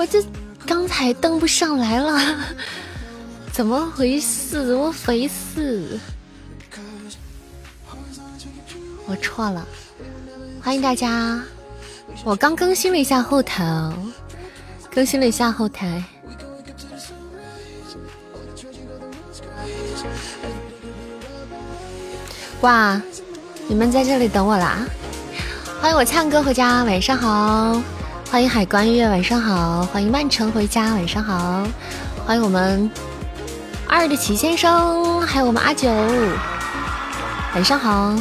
我这刚才登不上来了，怎么回事？怎么回事？我错了，欢迎大家！我刚更新了一下后台，更新了一下后台。哇，你们在这里等我啦！欢迎我灿哥回家，晚上好。欢迎海关月，晚上好。欢迎曼城回家，晚上好。欢迎我们二的齐先生，还有我们阿九，晚上好。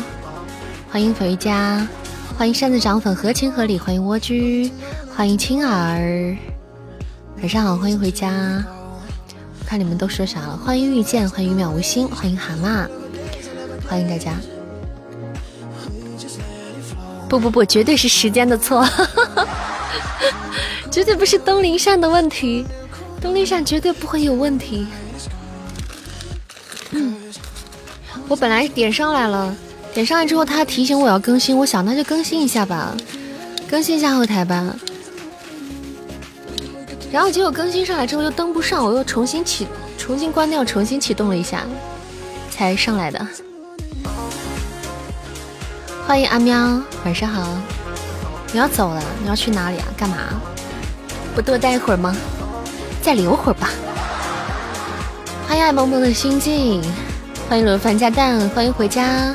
欢迎回家，欢迎扇子涨粉，合情合理。欢迎蜗居，欢迎青儿，晚上好。欢迎回家，看你们都说啥了。欢迎遇见，欢迎渺无心，欢迎蛤蟆，欢迎大家。不不不，绝对是时间的错。绝对不是东林善的问题，东林善绝对不会有问题。嗯，我本来点上来了，点上来之后他提醒我要更新，我想那就更新一下吧，更新一下后台吧。然后结果更新上来之后又登不上，我又重新启，重新关掉，重新启动了一下，才上来的。欢迎阿喵，晚上好。你要走了？你要去哪里啊？干嘛？不多待会儿吗？再留会儿吧。欢迎爱萌萌的心境，欢迎轮番加蛋，欢迎回家，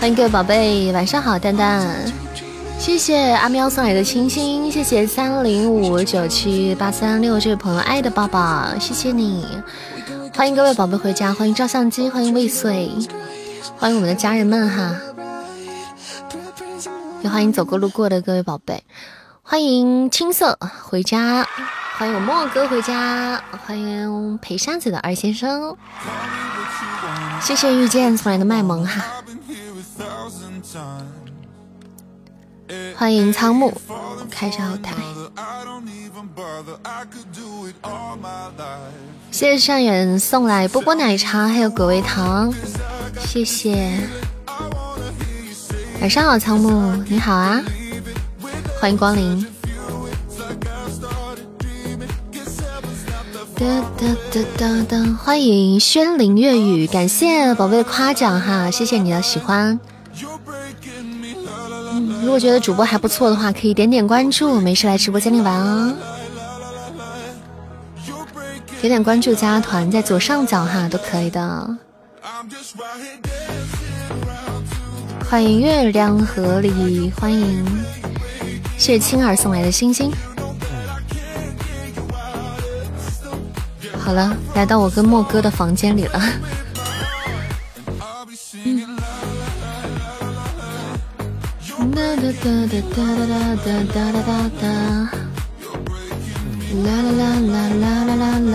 欢迎各位宝贝，晚上好，蛋蛋。谢谢阿喵送来的清新，谢谢三零五九七八三六这位朋友爱的抱抱，谢谢你。欢迎各位宝贝回家，欢迎照相机，欢迎未遂，欢迎我们的家人们哈。欢迎走过路过的各位宝贝，欢迎青色回家，欢迎我墨哥回家，欢迎陪扇子的二先生，谢谢遇见送来的卖萌哈，欢迎仓木，开一下后台，谢谢善远送来波波奶茶还有果味糖，谢谢。晚上好，仓木，你好啊，欢迎光临。哒哒哒哒哒，欢迎轩林粤语，感谢宝贝的夸奖哈，谢谢你的喜欢。如果觉得主播还不错的话，可以点点关注，没事来直播间里玩哦。点点关注加团，在左上角哈都可以的。欢迎月亮河里，欢迎谢谢青儿送来的星星。好了，来到我跟莫哥的房间里了。哒哒哒哒哒哒哒哒哒哒哒，啦啦啦啦啦啦啦啦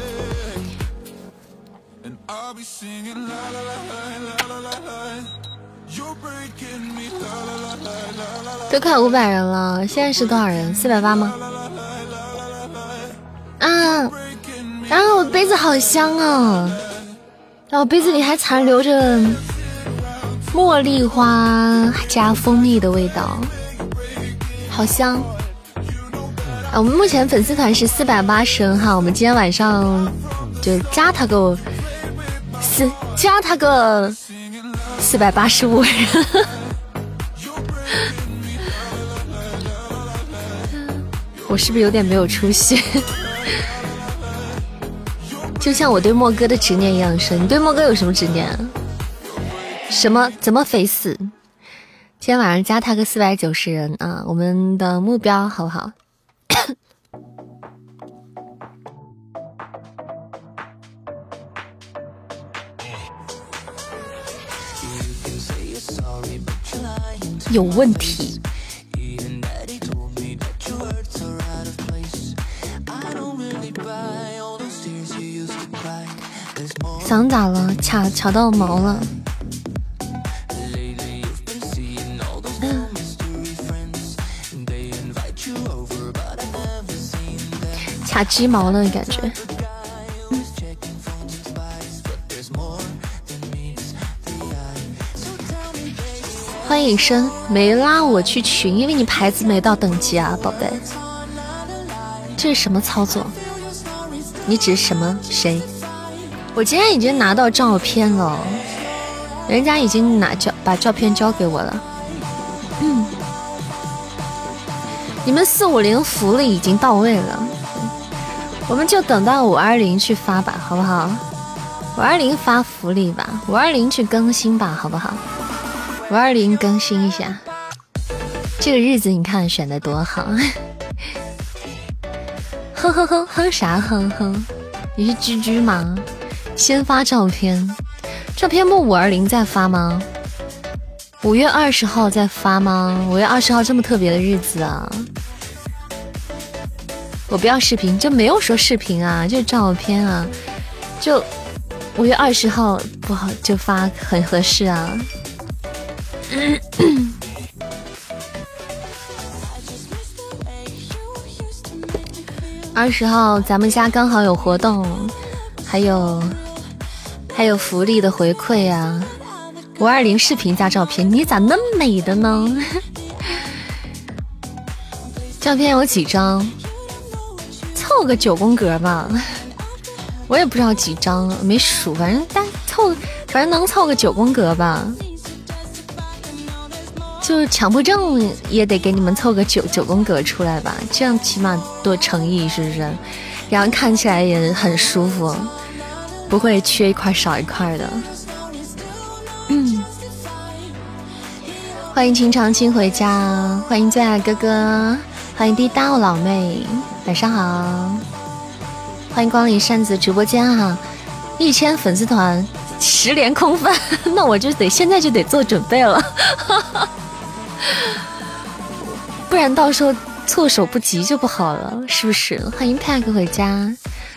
都快五百人了，现在是多少人？四百八吗？啊！然后我杯子好香啊，然后杯子里还残留着茉莉花加蜂蜜的味道，好香！啊，我们目前粉丝团是四百八十人哈，我们今天晚上就加他给我四，加他个四百八十五人。我是不是有点没有出息？就像我对莫哥的执念一样深。你对莫哥有什么执念？什么？怎么肥死？今天晚上加他个四百九十人啊！我们的目标好不好？有问题。嗓咋了？卡卡到毛了。卡鸡毛了，感觉。欢迎生没拉我去群，因为你牌子没到等级啊，宝贝。这是什么操作？你指什么谁？我今天已经拿到照片了，人家已经拿交把照片交给我了。嗯，你们四五零福利已经到位了，我们就等到五二零去发吧，好不好？五二零发福利吧，五二零去更新吧，好不好？五二零更新一下，这个日子你看选的多好，哼哼哼哼啥哼哼？你是居居吗？先发照片，照片不五二零再发吗？五月二十号再发吗？五月二十号这么特别的日子啊！我不要视频，就没有说视频啊，就照片啊，就五月二十号不好就发很合适啊。二十号咱们家刚好有活动，还有还有福利的回馈呀！五二零视频加照片，你咋那么美的呢？照片有几张？凑个九宫格吧，我也不知道几张，没数，反正但凑，反正能凑个九宫格吧。就强迫症也得给你们凑个九九宫格出来吧，这样起码多诚意，是不是？然后看起来也很舒服，不会缺一块少一块的。嗯，欢迎秦长青回家，欢迎最爱哥哥，欢迎滴答我老妹，晚上好，欢迎光临扇子直播间哈，一千粉丝团十连空翻，那我就得现在就得做准备了。不然到时候措手不及就不好了，是不是？欢迎 Pack 回家，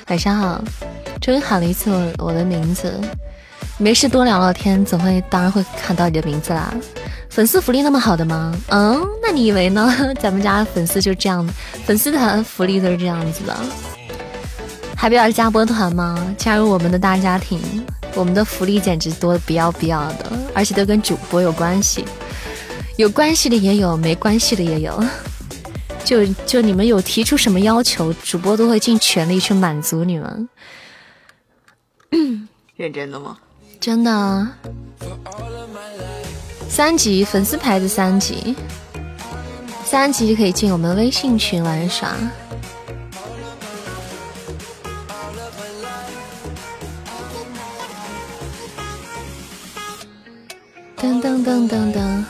晚上好。终于喊了一次我我的名字，没事多聊聊天，总会当然会看到你的名字啦。粉丝福利那么好的吗？嗯，那你以为呢？咱们家粉丝就这样，粉丝团福利都是这样子的。还不要加播团吗？加入我们的大家庭，我们的福利简直多的不要不要的，而且都跟主播有关系。有关系的也有，没关系的也有。就就你们有提出什么要求，主播都会尽全力去满足你们。认真的吗？真的。三级粉丝牌子三级，三级就可以进我们微信群玩耍。噔噔噔噔噔。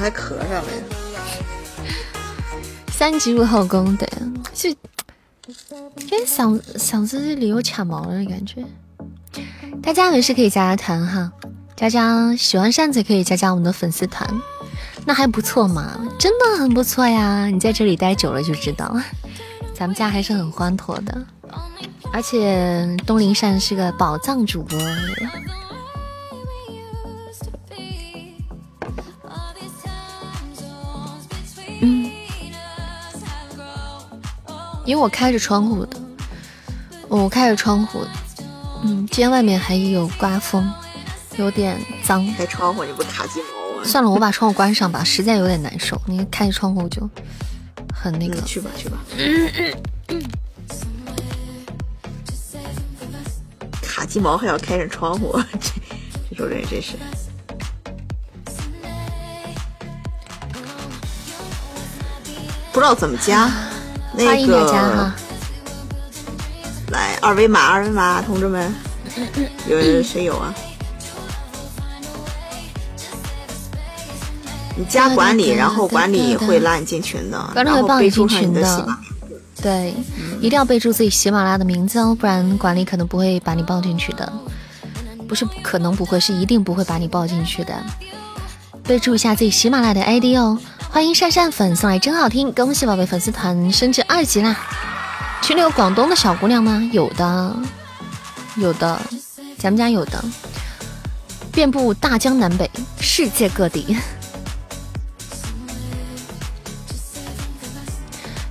还咳上了呀？三级入后宫，对，就因为嗓嗓子这里有卡毛了感觉。大家没事可以加加团哈，加加喜欢扇子可以加加我们的粉丝团，那还不错嘛，真的很不错呀。你在这里待久了就知道，咱们家还是很欢妥的，而且东林扇是个宝藏主播。因为我开着窗户的，我开着窗户，嗯，今天外面还有刮风，有点脏。开窗户你不卡鸡毛啊？算了，我把窗户关上吧，实在有点难受。你开着窗户就很那个。去吧去吧。卡鸡毛还要开着窗户，这这种人真是。不知道怎么加。欢迎大家哈！来二维码，二维码，同志们，有谁有啊？你加管理，然后管理会拉你进群的，管理会帮你进群的。对，一定要备注自己喜马拉雅的名字哦，不然管理可能不会把你报进去的。不是可能不会，是一定不会把你报进去的。备注一下自己喜马拉雅的 ID 哦。欢迎善善粉送来真好听，恭喜宝贝粉丝团升至二级啦！群里有广东的小姑娘吗？有的，有的，咱们家有的，遍布大江南北，世界各地。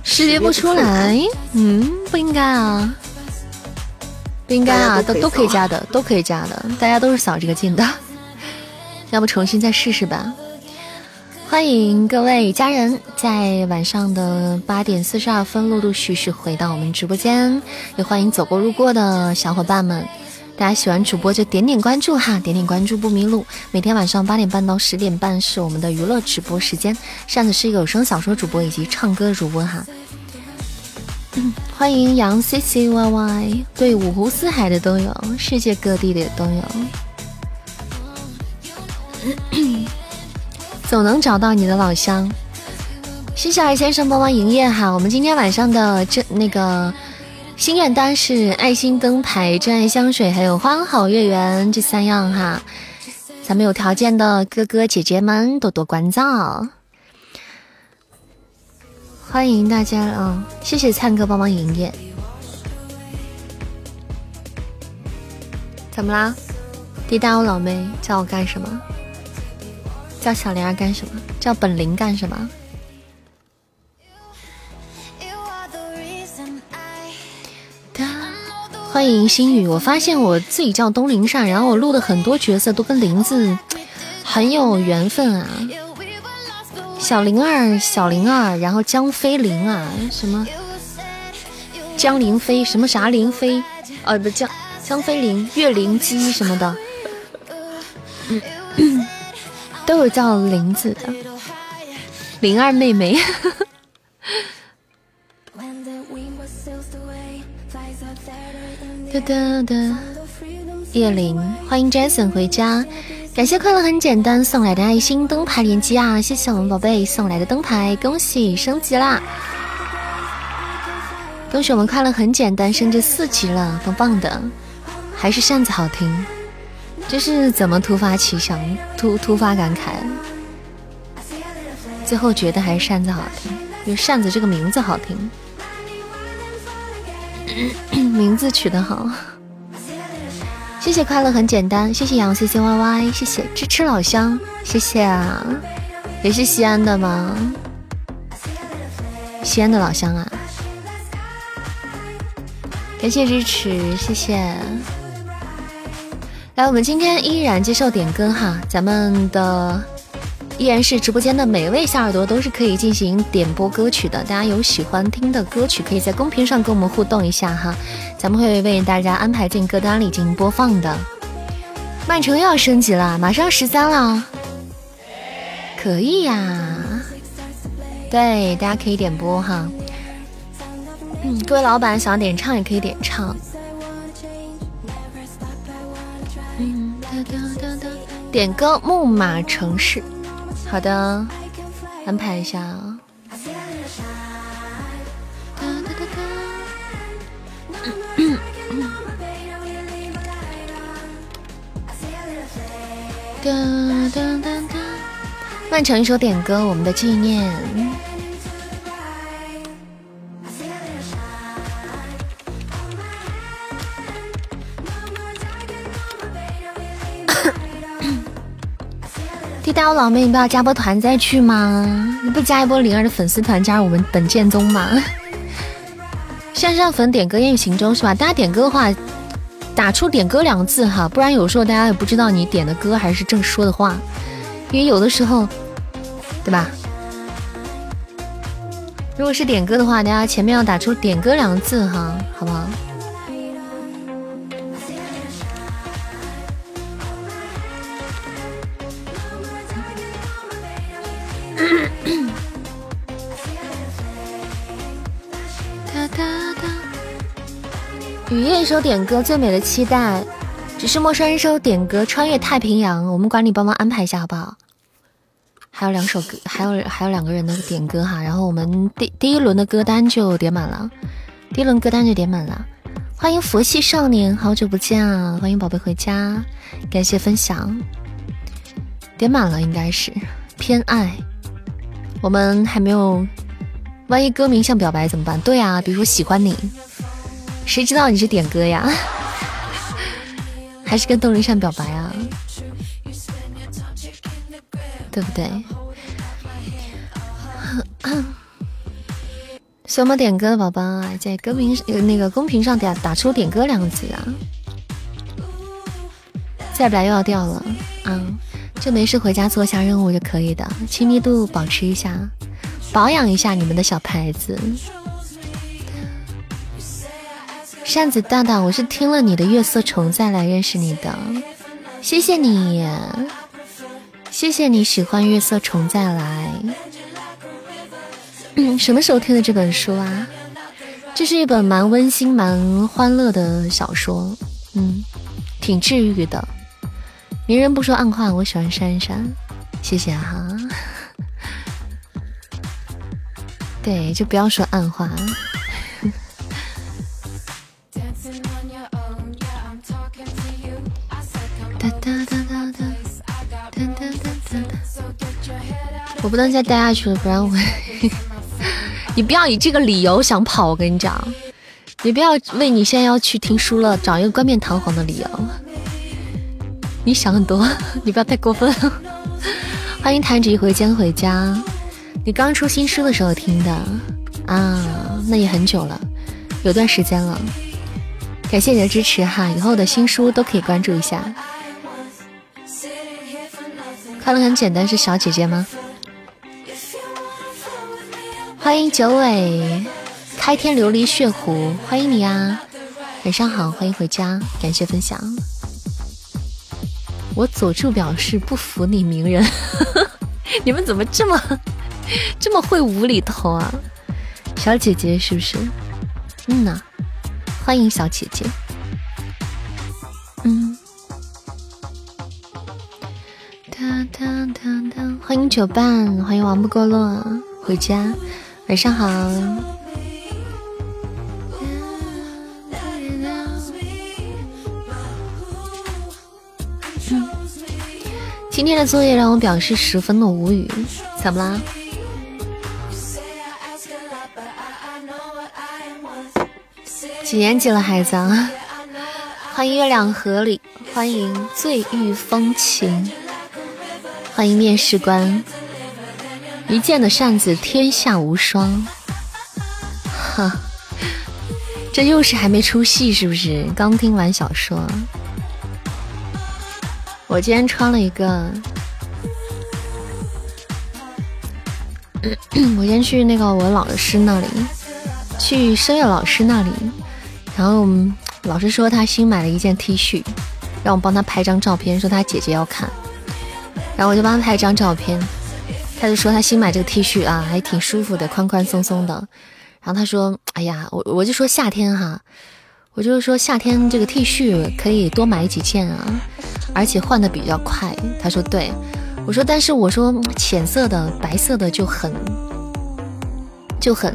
识别不出来，嗯，不应该啊，不应该啊，都都可以加的，都可以加的，大家都是扫这个进的，要不重新再试试吧。欢迎各位家人在晚上的八点四十二分陆陆续续回到我们直播间，也欢迎走过路过的小伙伴们。大家喜欢主播就点点关注哈，点点关注不迷路。每天晚上八点半到十点半是我们的娱乐直播时间。扇子是一个有声小说主播以及唱歌主播哈。欢迎杨 C C Y Y，对五湖四海的都有，世界各地的都有。总能找到你的老乡。谢谢二先生帮忙营业哈，我们今天晚上的这那个。心愿单是爱心灯牌、真爱香水，还有花好月圆这三样哈。咱们有条件的哥哥姐姐们多多关照，欢迎大家啊！谢谢灿哥帮忙营业。怎么啦？滴答我老妹叫我干什么？叫小灵儿干什么？叫本灵干什么？欢迎心雨，我发现我自己叫东林善，然后我录的很多角色都跟林字很有缘分啊。小灵儿，小灵儿，然后江飞灵啊，什么江灵飞，什么啥灵飞，呃，不江江飞灵，岳灵姬什么的，都有叫林子的。灵儿妹妹。哒哒哒，叶灵，欢迎 Jason 回家，感谢快乐很简单送来的爱心灯牌连击啊！谢谢我们宝贝送来的灯牌，恭喜升级啦！恭喜我们快乐很简单升至四级了，棒棒的！还是扇子好听，这是怎么突发奇想、突突发感慨？最后觉得还是扇子好听，因为扇子这个名字好听。名字取得好，谢谢快乐很简单，谢谢杨 C C Y Y，谢谢支持老乡，谢谢啊，也是西安的吗？西安的老乡啊，感谢支持，谢谢。来，我们今天依然接受点歌哈，咱们的。依然是直播间的每位小耳朵都是可以进行点播歌曲的，大家有喜欢听的歌曲，可以在公屏上跟我们互动一下哈，咱们会为大家安排进歌单里进行播放的。曼城又要升级了，马上十三了，可以呀，对，大家可以点播哈。嗯，各位老板想点唱也可以点唱。点歌《木马城市》。好的，安排一下啊。曼城一首点歌，我们的纪念。带我老妹，你不要加波团再去吗？你不加一波灵儿的粉丝团，加入我们本剑宗吗？线上粉点歌烟雨行舟是吧？大家点歌的话，打出“点歌”两个字哈，不然有时候大家也不知道你点的歌还是正说的话，因为有的时候，对吧？如果是点歌的话，大家前面要打出“点歌”两个字哈，好不好？首点歌，最美的期待，只是陌生人一首点歌，穿越太平洋。我们管理帮忙安排一下好不好？还有两首歌，还有还有两个人的点歌哈。然后我们第第一轮的歌单就点满了，第一轮歌单就点满了。欢迎佛系少年，好久不见啊！欢迎宝贝回家，感谢分享。点满了应该是偏爱。我们还没有，万一歌名像表白怎么办？对啊，比如说喜欢你，谁知道你是点歌呀？还是跟动力扇表白啊？对不对？所以我点歌的宝宝啊在歌名那个公屏上打打出“点歌”两个字啊！再不来又要掉了，嗯，就没事回家做下任务就可以的，亲密度保持一下，保养一下你们的小牌子。扇子大大，我是听了你的《月色虫》再来认识你的，谢谢你，谢谢你喜欢《月色虫》再来。什么时候听的这本书啊？这是一本蛮温馨、蛮欢乐的小说，嗯，挺治愈的。明人。不说暗话，我喜欢珊珊，谢谢哈。对，就不要说暗话。我不能再待下去了，不然我。你不要以这个理由想跑，我跟你讲，你不要为你现在要去听书了找一个冠冕堂皇的理由。你想很多，你不要太过分。欢迎弹指一挥间回家。你刚出新书的时候听的啊，那也很久了，有段时间了。感谢你的支持哈，以后的新书都可以关注一下。快乐很简单，是小姐姐吗？欢迎九尾，开天琉璃血狐，欢迎你啊！晚上好，欢迎回家，感谢分享。我佐助表示不服你鸣人，你们怎么这么这么会无厘头啊？小姐姐是不是？嗯呐，欢迎小姐姐。嗯。哒哒哒哒，欢迎九伴，欢迎王不过落回家。晚上好。今天的作业让我表示十分的无语，怎么啦？几年级了，孩子？欢迎月亮河里，欢迎醉玉风情，欢迎面试官。一剑的扇子，天下无双。哈，这又是还没出戏是不是？刚听完小说。我今天穿了一个，我先去那个我老师那里，去声乐老师那里，然后老师说他新买了一件 T 恤，让我帮他拍张照片，说他姐姐要看，然后我就帮他拍一张照片。他就说他新买这个 T 恤啊，还挺舒服的，宽宽松松的。然后他说：“哎呀，我我就说夏天哈，我就是说夏天这个 T 恤可以多买几件啊，而且换的比较快。”他说：“对。”我说：“但是我说浅色的、白色的就很就很。”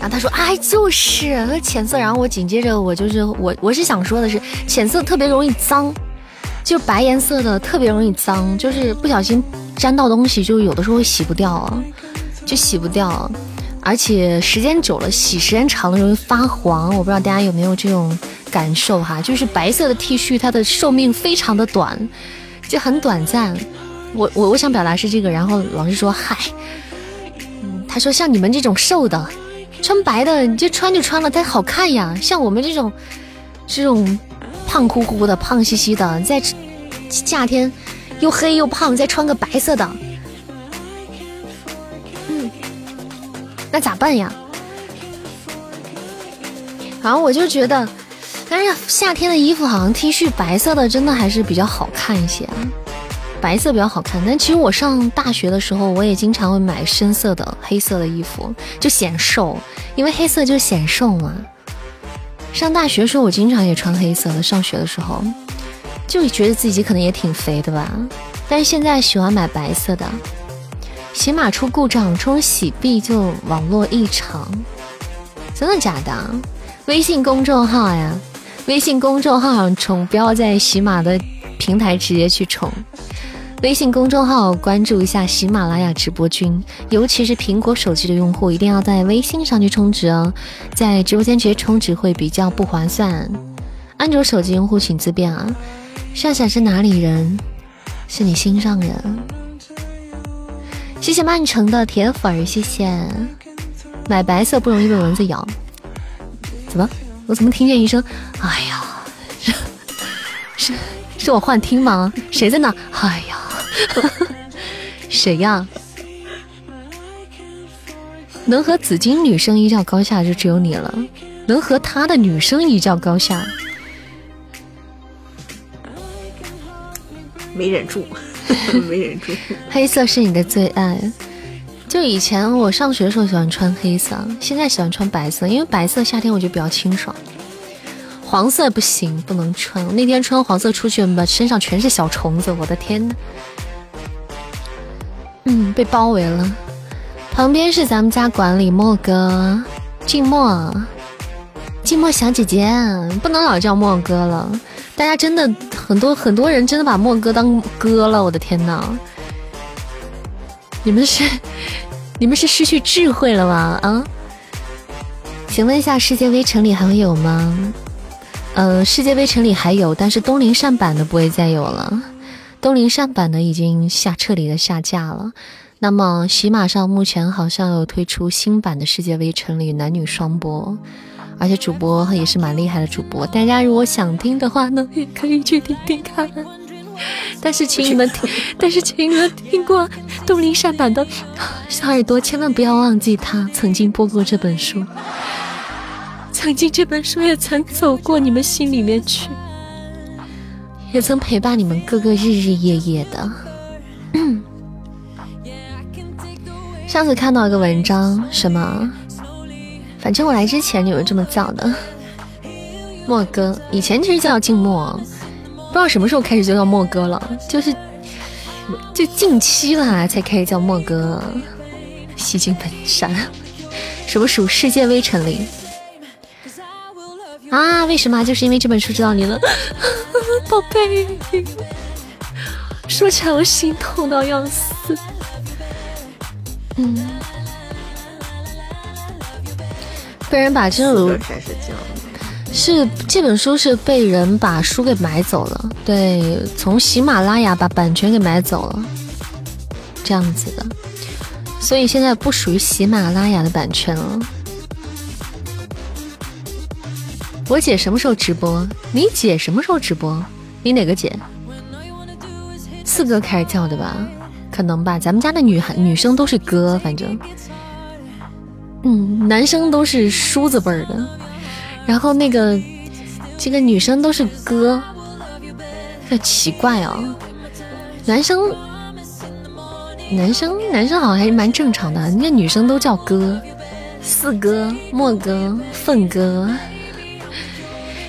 然后他说：“哎，就是浅色。”然后我紧接着我就是我我是想说的是浅色特别容易脏，就白颜色的特别容易脏，就是不小心。沾到东西就有的时候会洗不掉啊，就洗不掉，而且时间久了，洗时间长了容易发黄。我不知道大家有没有这种感受哈，就是白色的 T 恤它的寿命非常的短，就很短暂。我我我想表达是这个，然后老师说嗨，嗯他说像你们这种瘦的，穿白的你就穿就穿了，它好看呀。像我们这种这种胖乎乎的、胖兮兮的，在夏天。又黑又胖，再穿个白色的，嗯，那咋办呀？然后我就觉得，但是夏天的衣服好像 T 恤白色的真的还是比较好看一些，白色比较好看。但其实我上大学的时候，我也经常会买深色的、黑色的衣服，就显瘦，因为黑色就显瘦嘛。上大学的时候，我经常也穿黑色的，上学的时候。就觉得自己可能也挺肥的吧，但是现在喜欢买白色的。喜马出故障，冲洗币就网络异常，真的假的？微信公众号呀，微信公众号上充，不要在喜马的平台直接去充。微信公众号关注一下喜马拉雅直播君，尤其是苹果手机的用户，一定要在微信上去充值哦，在直播间直接充值会比较不划算。安卓手机用户请自便啊。夏夏是哪里人？是你心上人。谢谢曼城的铁粉，谢谢。买白色不容易被蚊子咬。怎么？我怎么听见一声？哎呀，是是是我幻听吗？谁在那？哎呀，谁呀？能和紫金女生一较高下就只有你了。能和他的女生一较高下，没忍住，没忍住。黑色是你的最爱。就以前我上学的时候喜欢穿黑色，现在喜欢穿白色，因为白色夏天我觉得比较清爽。黄色不行，不能穿。那天穿黄色出去，把身上全是小虫子，我的天呐！嗯，被包围了。旁边是咱们家管理莫哥，静默，静默小姐姐，不能老叫莫哥了。大家真的很多很多人真的把莫哥当哥了，我的天呐！你们是你们是失去智慧了吗？啊？请问一下，世界微城里还会有吗？呃，世界微城里还有，但是东林善版的不会再有了。东林善版的已经下彻底的下架了。那么喜马上目前好像有推出新版的世界微城里男女双播，而且主播也是蛮厉害的主播。大家如果想听的话呢，也可以去听听看。但是请你们听，但是请你们听过东林善版的小耳朵，千万不要忘记他曾经播过这本书，曾经这本书也曾走过你们心里面去，也曾陪伴你们个个日日夜夜的。上次看到一个文章，什么？反正我来之前有这么叫的，莫哥，以前其实叫静默。不知道什么时候开始就叫莫哥了，就是就近期啦才开始叫莫哥。西京本山，什么属世界微尘里啊？为什么？就是因为这本书知道你了，宝贝。说起来我心痛到要死。嗯，被人把这个开始叫。是这本书是被人把书给买走了，对，从喜马拉雅把版权给买走了，这样子的，所以现在不属于喜马拉雅的版权了。我姐什么时候直播？你姐什么时候直播？你哪个姐？四哥开始叫的吧？可能吧，咱们家的女孩女生都是哥，反正，嗯，男生都是叔子辈儿的。然后那个，这个女生都是哥，很奇怪哦。男生，男生，男生好像还是蛮正常的。那女生都叫哥，四哥、莫哥、凤哥。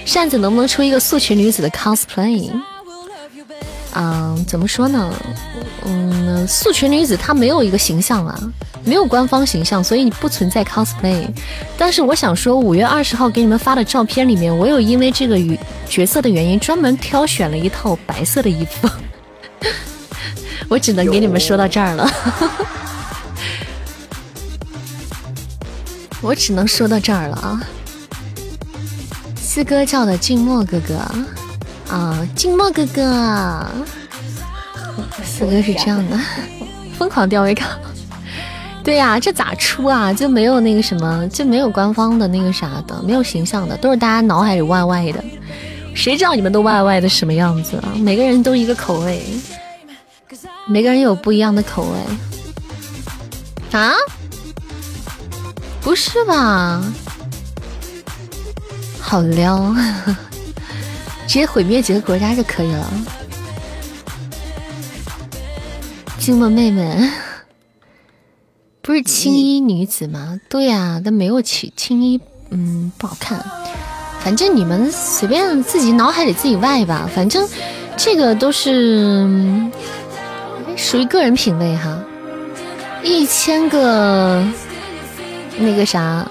扇子能不能出一个素裙女子的 cosplay？嗯，怎么说呢？嗯，素裙女子她没有一个形象啊。没有官方形象，所以你不存在 cosplay。但是我想说，五月二十号给你们发的照片里面，我有因为这个与角色的原因，专门挑选了一套白色的衣服。我只能给你们说到这儿了。我只能说到这儿了啊。四哥叫的静默哥哥啊，静默哥哥。四哥是这样的，疯狂吊威卡。对呀，这咋出啊？就没有那个什么，就没有官方的那个啥的，没有形象的，都是大家脑海里歪歪的。谁知道你们都歪歪的什么样子啊？每个人都一个口味，每个人有不一样的口味。啊？不是吧？好撩，直接毁灭几个国家就可以了。静默妹妹。不是青衣女子吗？对呀，但没有青青衣，嗯，不好看。反正你们随便自己脑海里自己外吧。反正这个都是属于个人品味哈。一千个那个啥，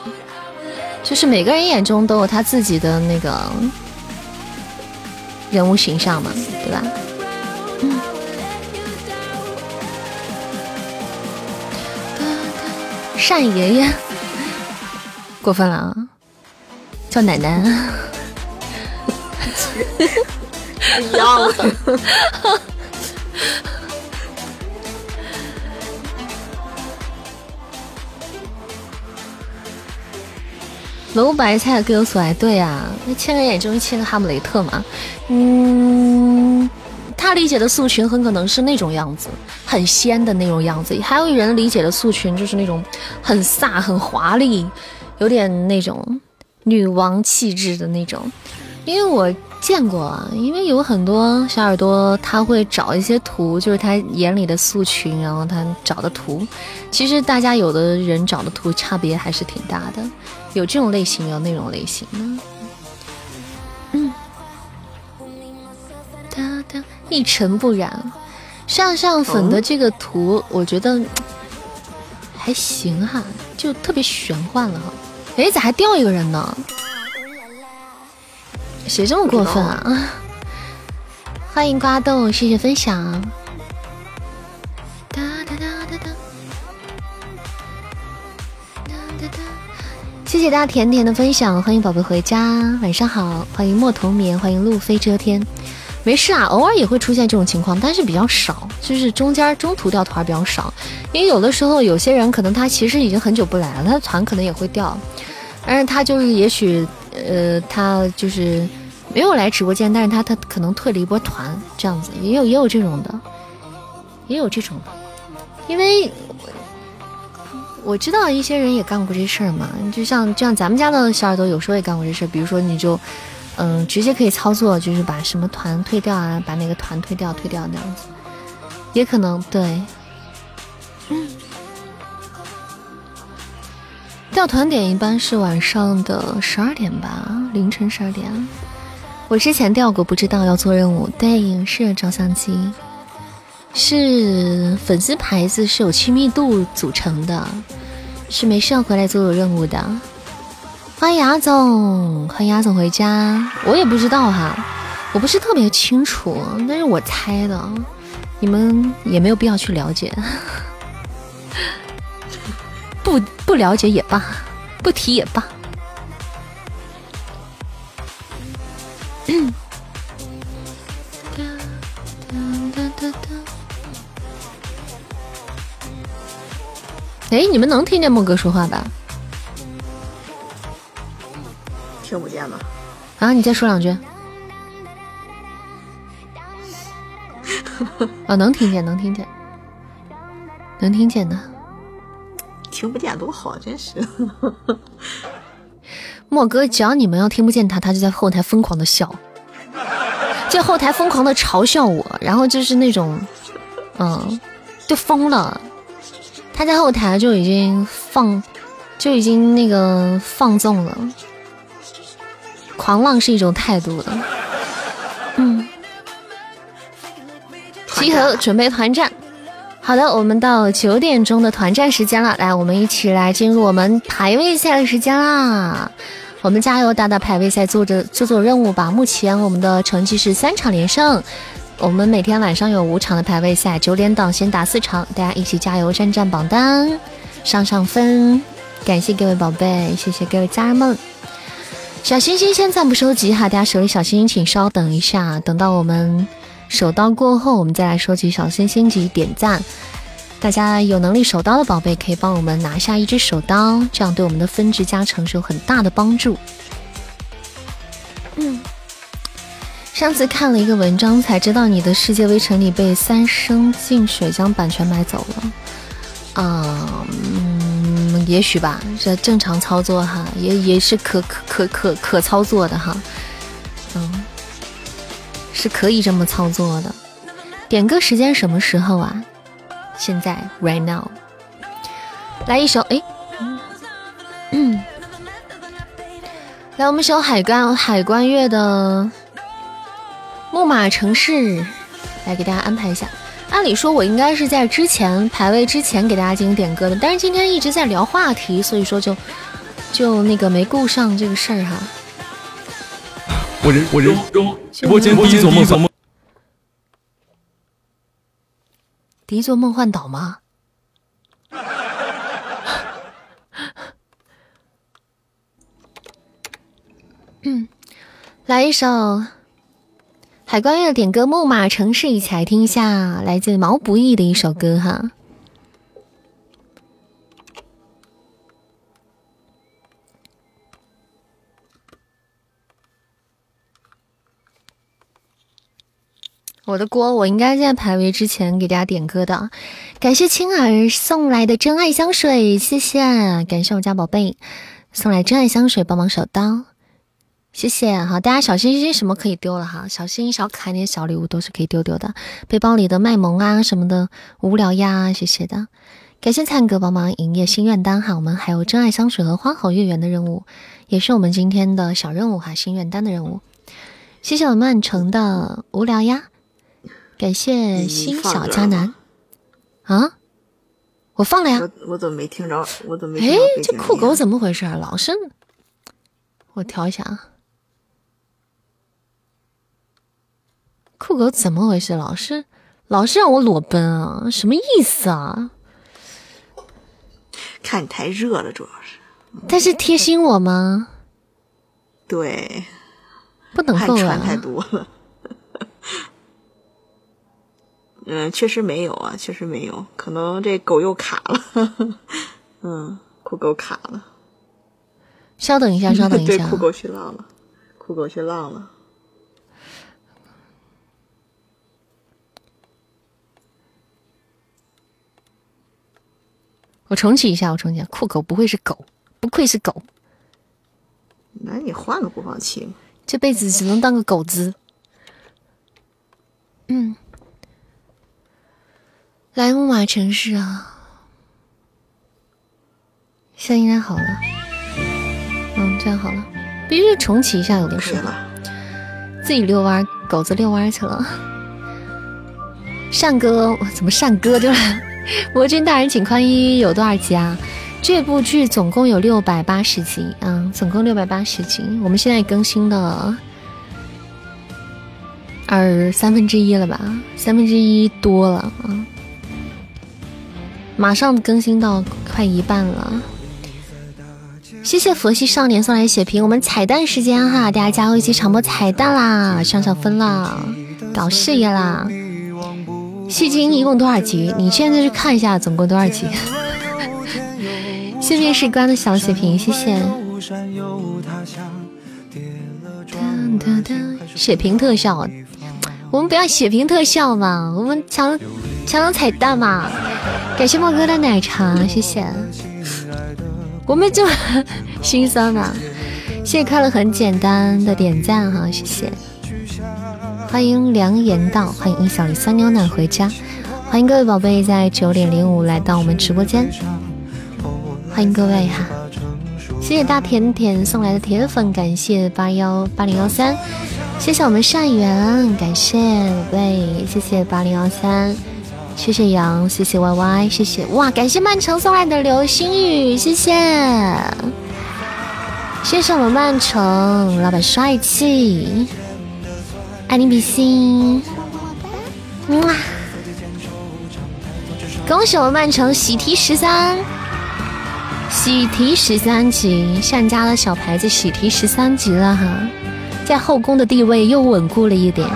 就是每个人眼中都有他自己的那个人物形象嘛，对吧？单爷爷。过分了啊，叫奶奶。哈哈哈。楼白菜各有所爱，对呀，那千人眼中千个哈姆雷特嘛，嗯，他理解的素裙很可能是那种样子，很仙的那种样子，还有人理解的素裙就是那种很飒、很华丽，有点那种女王气质的那种，因为我。见过啊，因为有很多小耳朵，他会找一些图，就是他眼里的素裙，然后他找的图，其实大家有的人找的图差别还是挺大的，有这种类型，有那种类型的。嗯，哒哒，一尘不染，上上粉的这个图，我觉得还行哈，就特别玄幻了哈。哎，咋还掉一个人呢？谁这么过分啊！欢迎瓜豆，谢谢分享。谢谢大家甜甜的分享，欢迎宝贝回家，晚上好。欢迎墨同眠，欢迎路飞遮天。没事啊，偶尔也会出现这种情况，但是比较少，就是中间中途掉团比较少。因为有的时候有些人可能他其实已经很久不来了，他的团可能也会掉，但是他就是也许。呃，他就是没有来直播间，但是他他可能退了一波团，这样子也有也有这种的，也有这种的，因为我知道一些人也干过这事儿嘛，就像就像咱们家的小耳朵有时候也干过这事儿，比如说你就嗯直接可以操作，就是把什么团退掉啊，把哪个团退掉退掉那样子，也可能对，嗯。掉团点一般是晚上的十二点吧，凌晨十二点。我之前掉过，不知道要做任务。对，是照相机，是粉丝牌子，是有亲密度组成的，是没事要回来做做任务的。欢迎牙总，欢迎牙总回家。我也不知道哈，我不是特别清楚，但是我猜的，你们也没有必要去了解。不不了解也罢，不提也罢。哎，你们能听见莫哥说话吧？听不见吗？啊，你再说两句。啊，能听见，能听见，能听见的。听不见多好，真是。莫哥，只要你们要听不见他，他就在后台疯狂的笑，在后台疯狂的嘲笑我，然后就是那种，嗯，就疯了。他在后台就已经放，就已经那个放纵了，狂浪是一种态度了。嗯，集合，准备团战。好的，我们到九点钟的团战时间了，来，我们一起来进入我们排位赛的时间啦！我们加油，打打排位赛，做着做做任务吧。目前我们的成绩是三场连胜，我们每天晚上有五场的排位赛，九点档先打四场，大家一起加油，战战榜单，上上分。感谢各位宝贝，谢谢各位家人们。小星星先暂不收集哈，大家手里小星星请稍等一下，等到我们。手刀过后，我们再来收集小星星及点赞。大家有能力手刀的宝贝，可以帮我们拿下一只手刀，这样对我们的分值加成是有很大的帮助。嗯，上次看了一个文章，才知道你的世界微尘里被三生净水将版权买走了。嗯，也许吧，这正常操作哈，也也是可可可可可操作的哈。嗯。是可以这么操作的。点歌时间什么时候啊？现在，right now。来一首，哎，嗯，来我们首海关海关月的《木马城市，来给大家安排一下。按理说，我应该是在之前排位之前给大家进行点歌的，但是今天一直在聊话题，所以说就就那个没顾上这个事儿哈。我人我人直播间第一座梦，第一座梦幻岛吗？来一首海关月点歌《木马城市》，一起来听一下，来自毛不易的一首歌哈。我的锅，我应该在排位之前给大家点歌的。感谢青儿送来的真爱香水，谢谢。感谢我家宝贝送来真爱香水，帮忙守刀，谢谢。哈，大家小心心什么可以丢了哈，小心小可爱那些小礼物都是可以丢丢的。背包里的卖萌啊什么的，无聊呀，谢谢的。感谢灿哥帮忙营业心愿单哈，我们还有真爱香水和花好月圆的任务，也是我们今天的小任务哈，心愿单的任务。谢谢我曼城的无聊呀。感谢心小佳男啊！我放了呀，我怎么没听着？我怎么没？哎，这酷狗怎么回事？老是我调一下啊！酷狗怎么回事？老是老是让我裸奔啊？什么意思啊？看你太热了，主要是。但是贴心我吗？对，不能够啊！太多了。嗯，确实没有啊，确实没有，可能这狗又卡了。嗯，酷狗卡了。稍等一下，稍等一下。对，酷狗去浪了，酷狗去浪了。我重启一下，我重启下。酷狗不会是狗，不愧是狗。那你换个播放器。这辈子只能当个狗子。嗯。来木马城市啊，现在应该好了。嗯，这样好了，必须重启一下，有点事了。自己遛弯，狗子遛弯去了。善哥，怎么善哥就来？魔君大人请宽衣有多少集啊？这部剧总共有六百八十集啊，总共六百八十集。我们现在更新的二三分之一了吧？三分之一多了啊。马上更新到快一半了，谢谢佛系少年送来血瓶，我们彩蛋时间哈，大家加入一起抢播彩蛋啦，上上分啦，搞事业啦！戏精一共多少集？你现在去看一下，总共多少集？谢面试官的小血瓶，谢谢。血瓶特效，我们不要血瓶特效嘛，我们抢抢抢彩蛋嘛。感谢莫哥的奶茶，谢谢。我们就 心酸嘛，谢谢快乐很简单的点赞哈，谢谢。欢迎良言道，欢迎一小粒酸牛奶回家，欢迎各位宝贝在九点零五来到我们直播间，欢迎各位哈。谢谢大甜甜送来的铁粉，感谢八幺八零幺三，谢谢我们善缘，感谢宝贝，谢谢八零幺三。谢谢杨，谢谢 Y Y，谢谢哇！感谢曼城送来的流星雨，谢谢，谢谢我们曼城老板帅气，爱你比心，哇！恭喜我们曼城喜提十三，喜提十三级，善家的小牌子喜提十三级了哈，在后宫的地位又稳固了一点。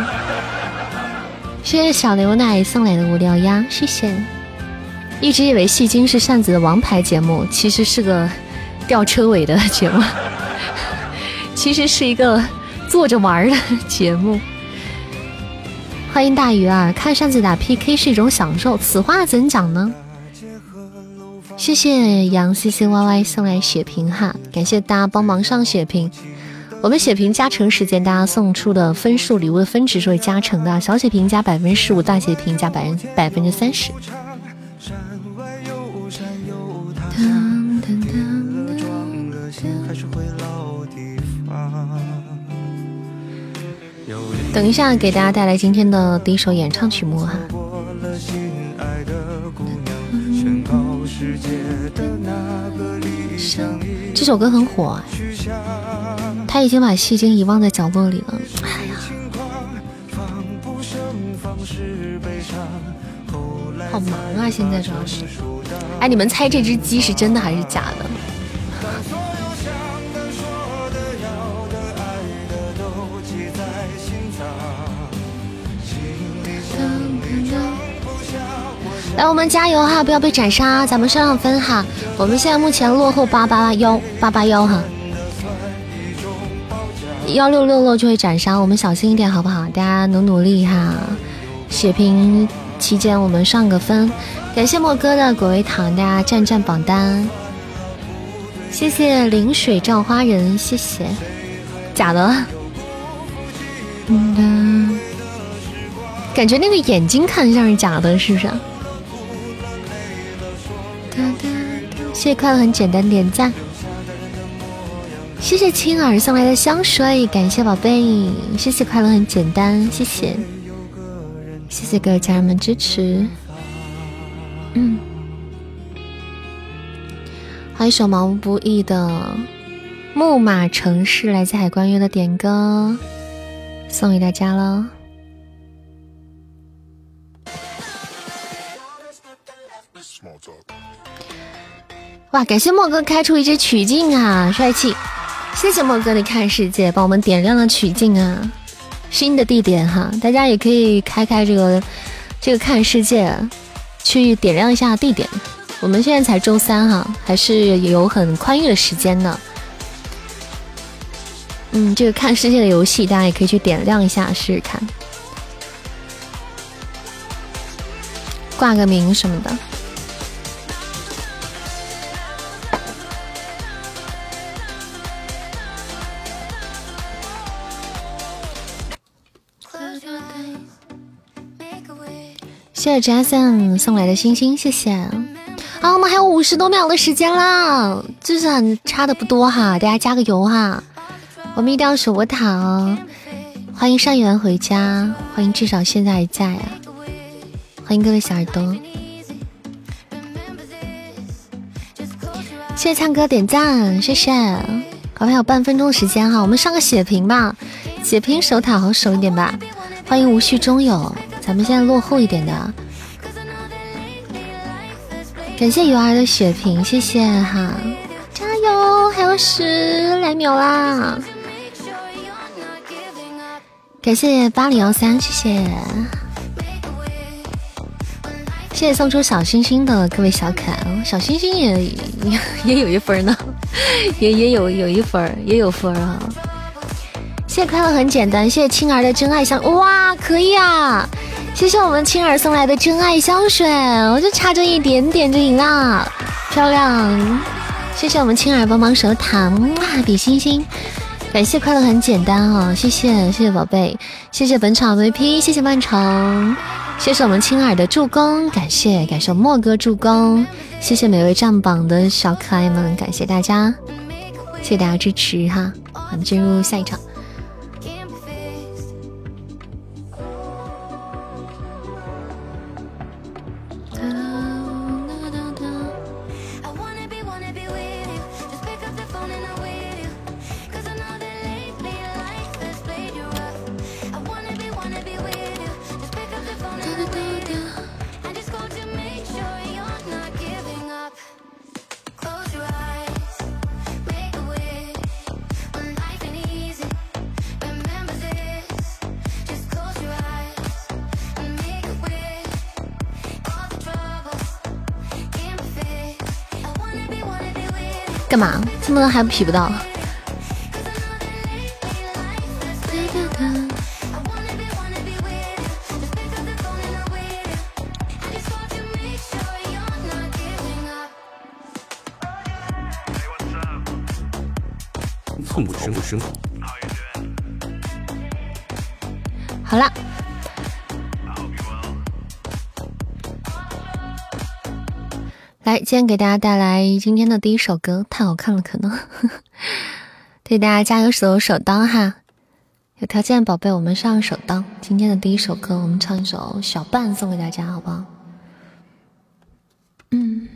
谢谢小牛奶送来的无聊鸭，谢谢。一直以为戏精是扇子的王牌节目，其实是个吊车尾的节目，其实是一个坐着玩的节目。欢迎大鱼儿，看扇子打 PK 是一种享受，此话怎讲呢？谢谢杨 C C Y Y 送来血瓶哈，感谢大家帮忙上血瓶。我们血瓶加成时间，大家送出的分数礼物的分值是会加成的。小血瓶加百分之十五，大血瓶加百分百分之三十。等一下，给大家带来今天的第一首演唱曲目哈。这首歌很火。他已经把戏精遗忘在角落里了。哎呀，好忙啊！现在主要是，哎，你们猜这只鸡是真的还是假的？来，我们加油哈，不要被斩杀，咱们上上分哈。我们现在目前落后八八幺八八幺哈，幺六六六就会斩杀，我们小心一点好不好？大家努努力哈。血瓶期间我们上个分，感谢莫哥的果味糖，大家占占榜单。谢谢临水照花人，谢谢。假的。嗯，感觉那个眼睛看像是假的，是不是？谢谢快乐很简单点赞，谢谢青儿送来的香水，感谢宝贝，谢谢快乐很简单，谢谢，谢谢各位家人们支持，嗯，欢迎首毛不易的木马城市，来自海关月的点歌，送给大家了。哇！感谢莫哥开出一只曲径啊，帅气！谢谢莫哥的看世界，帮我们点亮了曲径啊，新的地点哈，大家也可以开开这个这个看世界，去点亮一下地点。我们现在才周三哈，还是有很宽裕的时间呢。嗯，这个看世界的游戏，大家也可以去点亮一下试试看，挂个名什么的。谢谢 Jason 送来的星星，谢谢。啊，我们还有五十多秒的时间啦，就是很差的不多哈，大家加个油哈。我们一定要守波塔哦。欢迎善缘回家，欢迎至少现在还在啊。欢迎各位小耳朵。谢谢唱歌点赞，谢谢。我们还有半分钟时间哈，我们上个血瓶吧，血瓶守塔好守一点吧。欢迎无序中有。咱们现在落后一点的，感谢鱼儿的血瓶，谢谢哈，加油，还有十来秒啦！感谢八零幺三，谢谢，谢谢送出小星星的各位小可爱，小星星也也有一分呢，也也有有一分，也有分啊！谢谢快乐很简单，谢谢青儿的真爱香，哇，可以啊！谢谢我们青儿送来的真爱香水，我就差这一点点就赢了，漂亮！谢谢我们青儿帮忙守塔，哇，比心心！感谢快乐很简单哦，谢谢谢谢宝贝，谢谢本场 VP，谢谢曼城，谢谢我们青儿的助攻，感谢感谢莫哥助攻，谢谢每位占榜的小可爱们，感谢大家，谢谢大家支持哈，我们进入下一场。干嘛？这么多还匹不到？寸步深深口。好了。来，今天给大家带来今天的第一首歌，太好看了，可能，对大家加油，手手刀哈！有条件宝贝，我们上手刀。今天的第一首歌，我们唱一首《小半》，送给大家，好不好？嗯，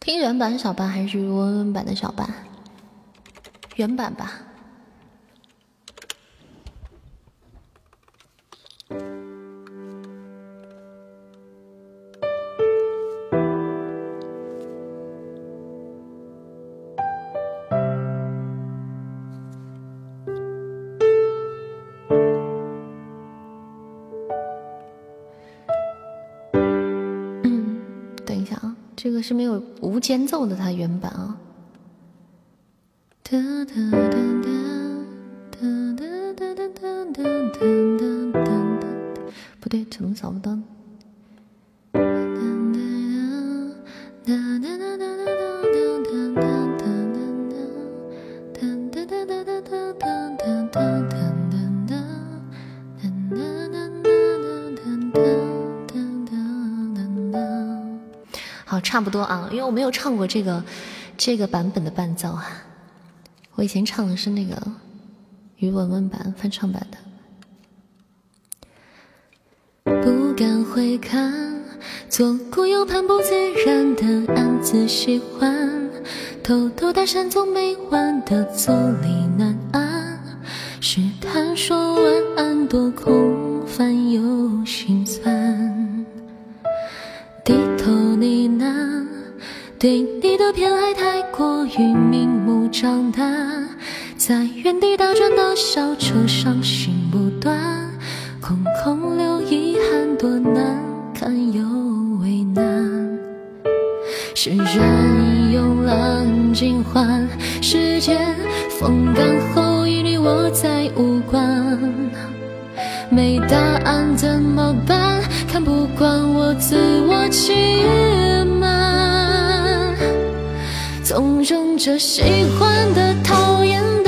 听原版小半还是温温版的小半？原版吧。是没有无间奏的，它原版啊。不对，怎么找不到？好，差不多啊，因为我没有唱过这个这个版本的伴奏啊，我以前唱的是那个于文文版翻唱版的。不敢回看，左顾右盼，不自然的暗自喜欢，偷偷搭讪总没完的坐立难安，试探说晚安多空泛又心酸。对你的偏爱太过于明目张胆，在原地打转的小车伤心不断，空空留遗憾，多难堪又为难。释然慵懒尽欢，时间风干后与你我再无关。没答案怎么办？看不惯我自我欺瞒，纵容着喜欢的、讨厌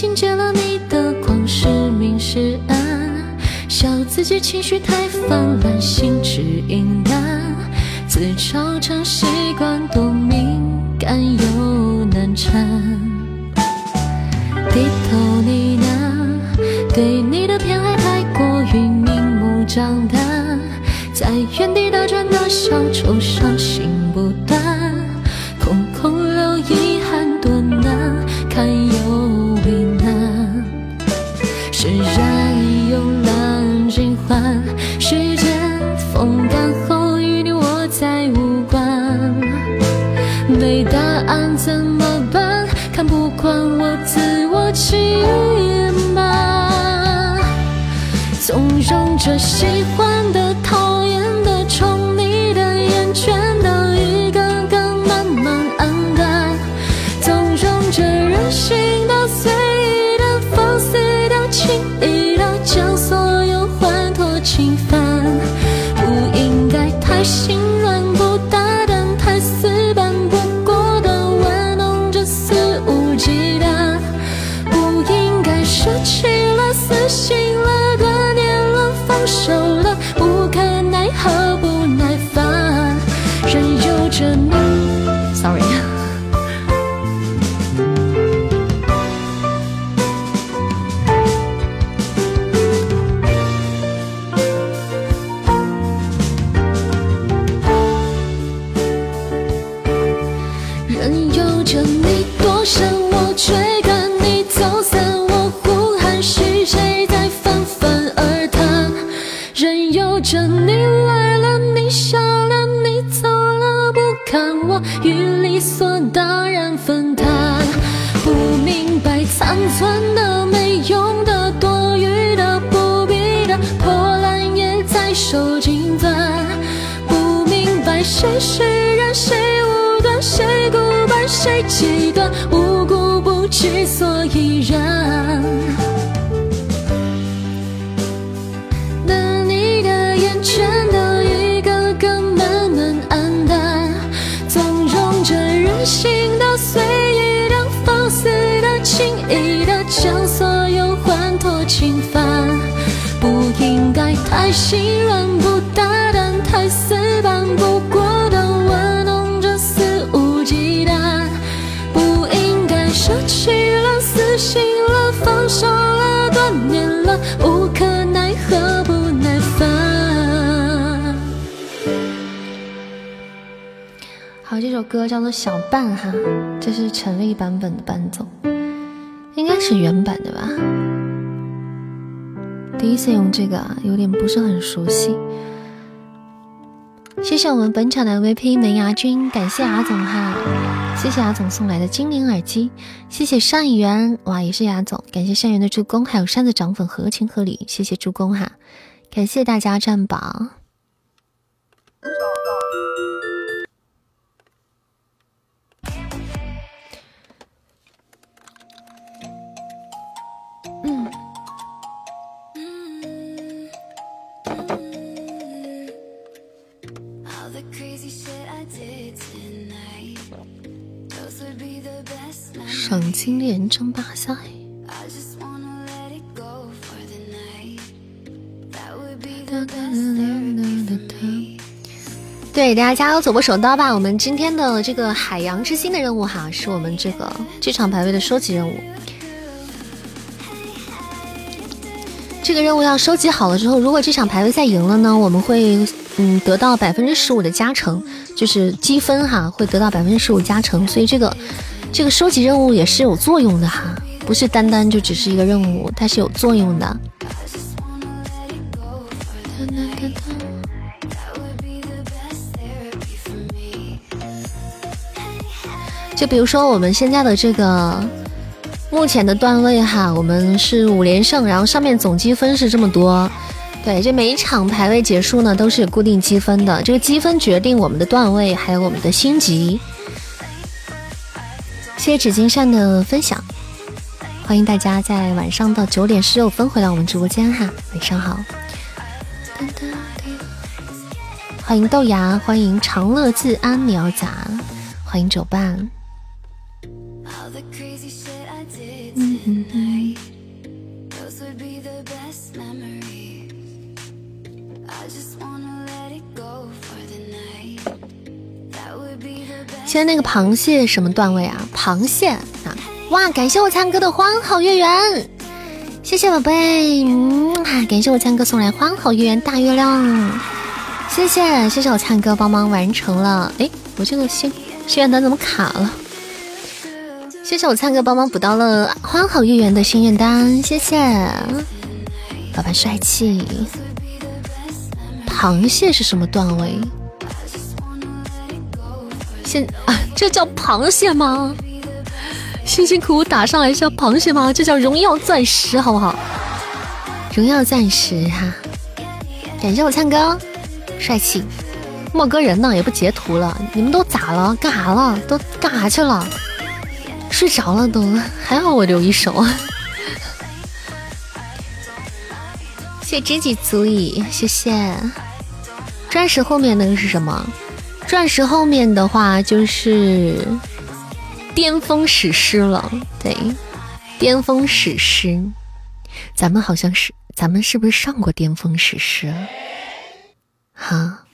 心借了你的光，是明是暗，笑自己情绪太泛滥，心智阴淡，自嘲成习惯，多敏感又难缠。低头呢喃，对你的偏爱太过于明目张胆，在原地打转的小丑伤心不版本的伴奏，应该是原版的吧？第一次用这个，有点不是很熟悉。谢谢我们本场的 MVP 门牙君，感谢阿总哈，谢谢阿总送来的精灵耳机，谢谢善缘，哇，也是阿总，感谢善缘的助攻，还有扇子涨粉合情合理，谢谢助攻哈，感谢大家占榜。赏金猎争霸赛。对，大家加油，走波手刀吧！我们今天的这个海洋之心的任务哈，是我们这个剧场排位的收集任务。这个任务要收集好了之后，如果这场排位赛赢了呢，我们会嗯得到百分之十五的加成，就是积分哈，会得到百分之十五加成。所以这个这个收集任务也是有作用的哈，不是单单就只是一个任务，它是有作用的。就比如说我们现在的这个。目前的段位哈，我们是五连胜，然后上面总积分是这么多。对，这每一场排位结束呢，都是有固定积分的，这个积分决定我们的段位，还有我们的星级。谢谢纸巾扇的分享，欢迎大家在晚上的九点十六分回到我们直播间哈，晚上好。欢迎豆芽，欢迎长乐自安你要咋，欢迎酒伴。现在那个螃蟹什么段位啊？螃蟹啊！哇，感谢我灿哥的欢好月圆，谢谢宝贝，嗯，感谢我灿哥送来欢好月圆大月亮，谢谢谢谢我灿哥帮忙完成了。哎，我这个心心愿单怎么卡了？谢谢我灿哥帮忙补到了欢好月圆的心愿单，谢谢，老板帅气。螃蟹是什么段位？现啊，这叫螃蟹吗？辛辛苦苦打上来叫螃蟹吗？这叫荣耀钻石，好不好？荣耀钻石哈，感谢我灿哥，帅气。莫哥人呢？也不截图了。你们都咋了？干啥了？都干啥去了？睡着了都。还好我留一手。谢知己足矣，谢谢。钻石后面那个是什么？钻石后面的话就是巅峰史诗了，对，巅峰史诗，咱们好像是，咱们是不是上过巅峰史诗？哈，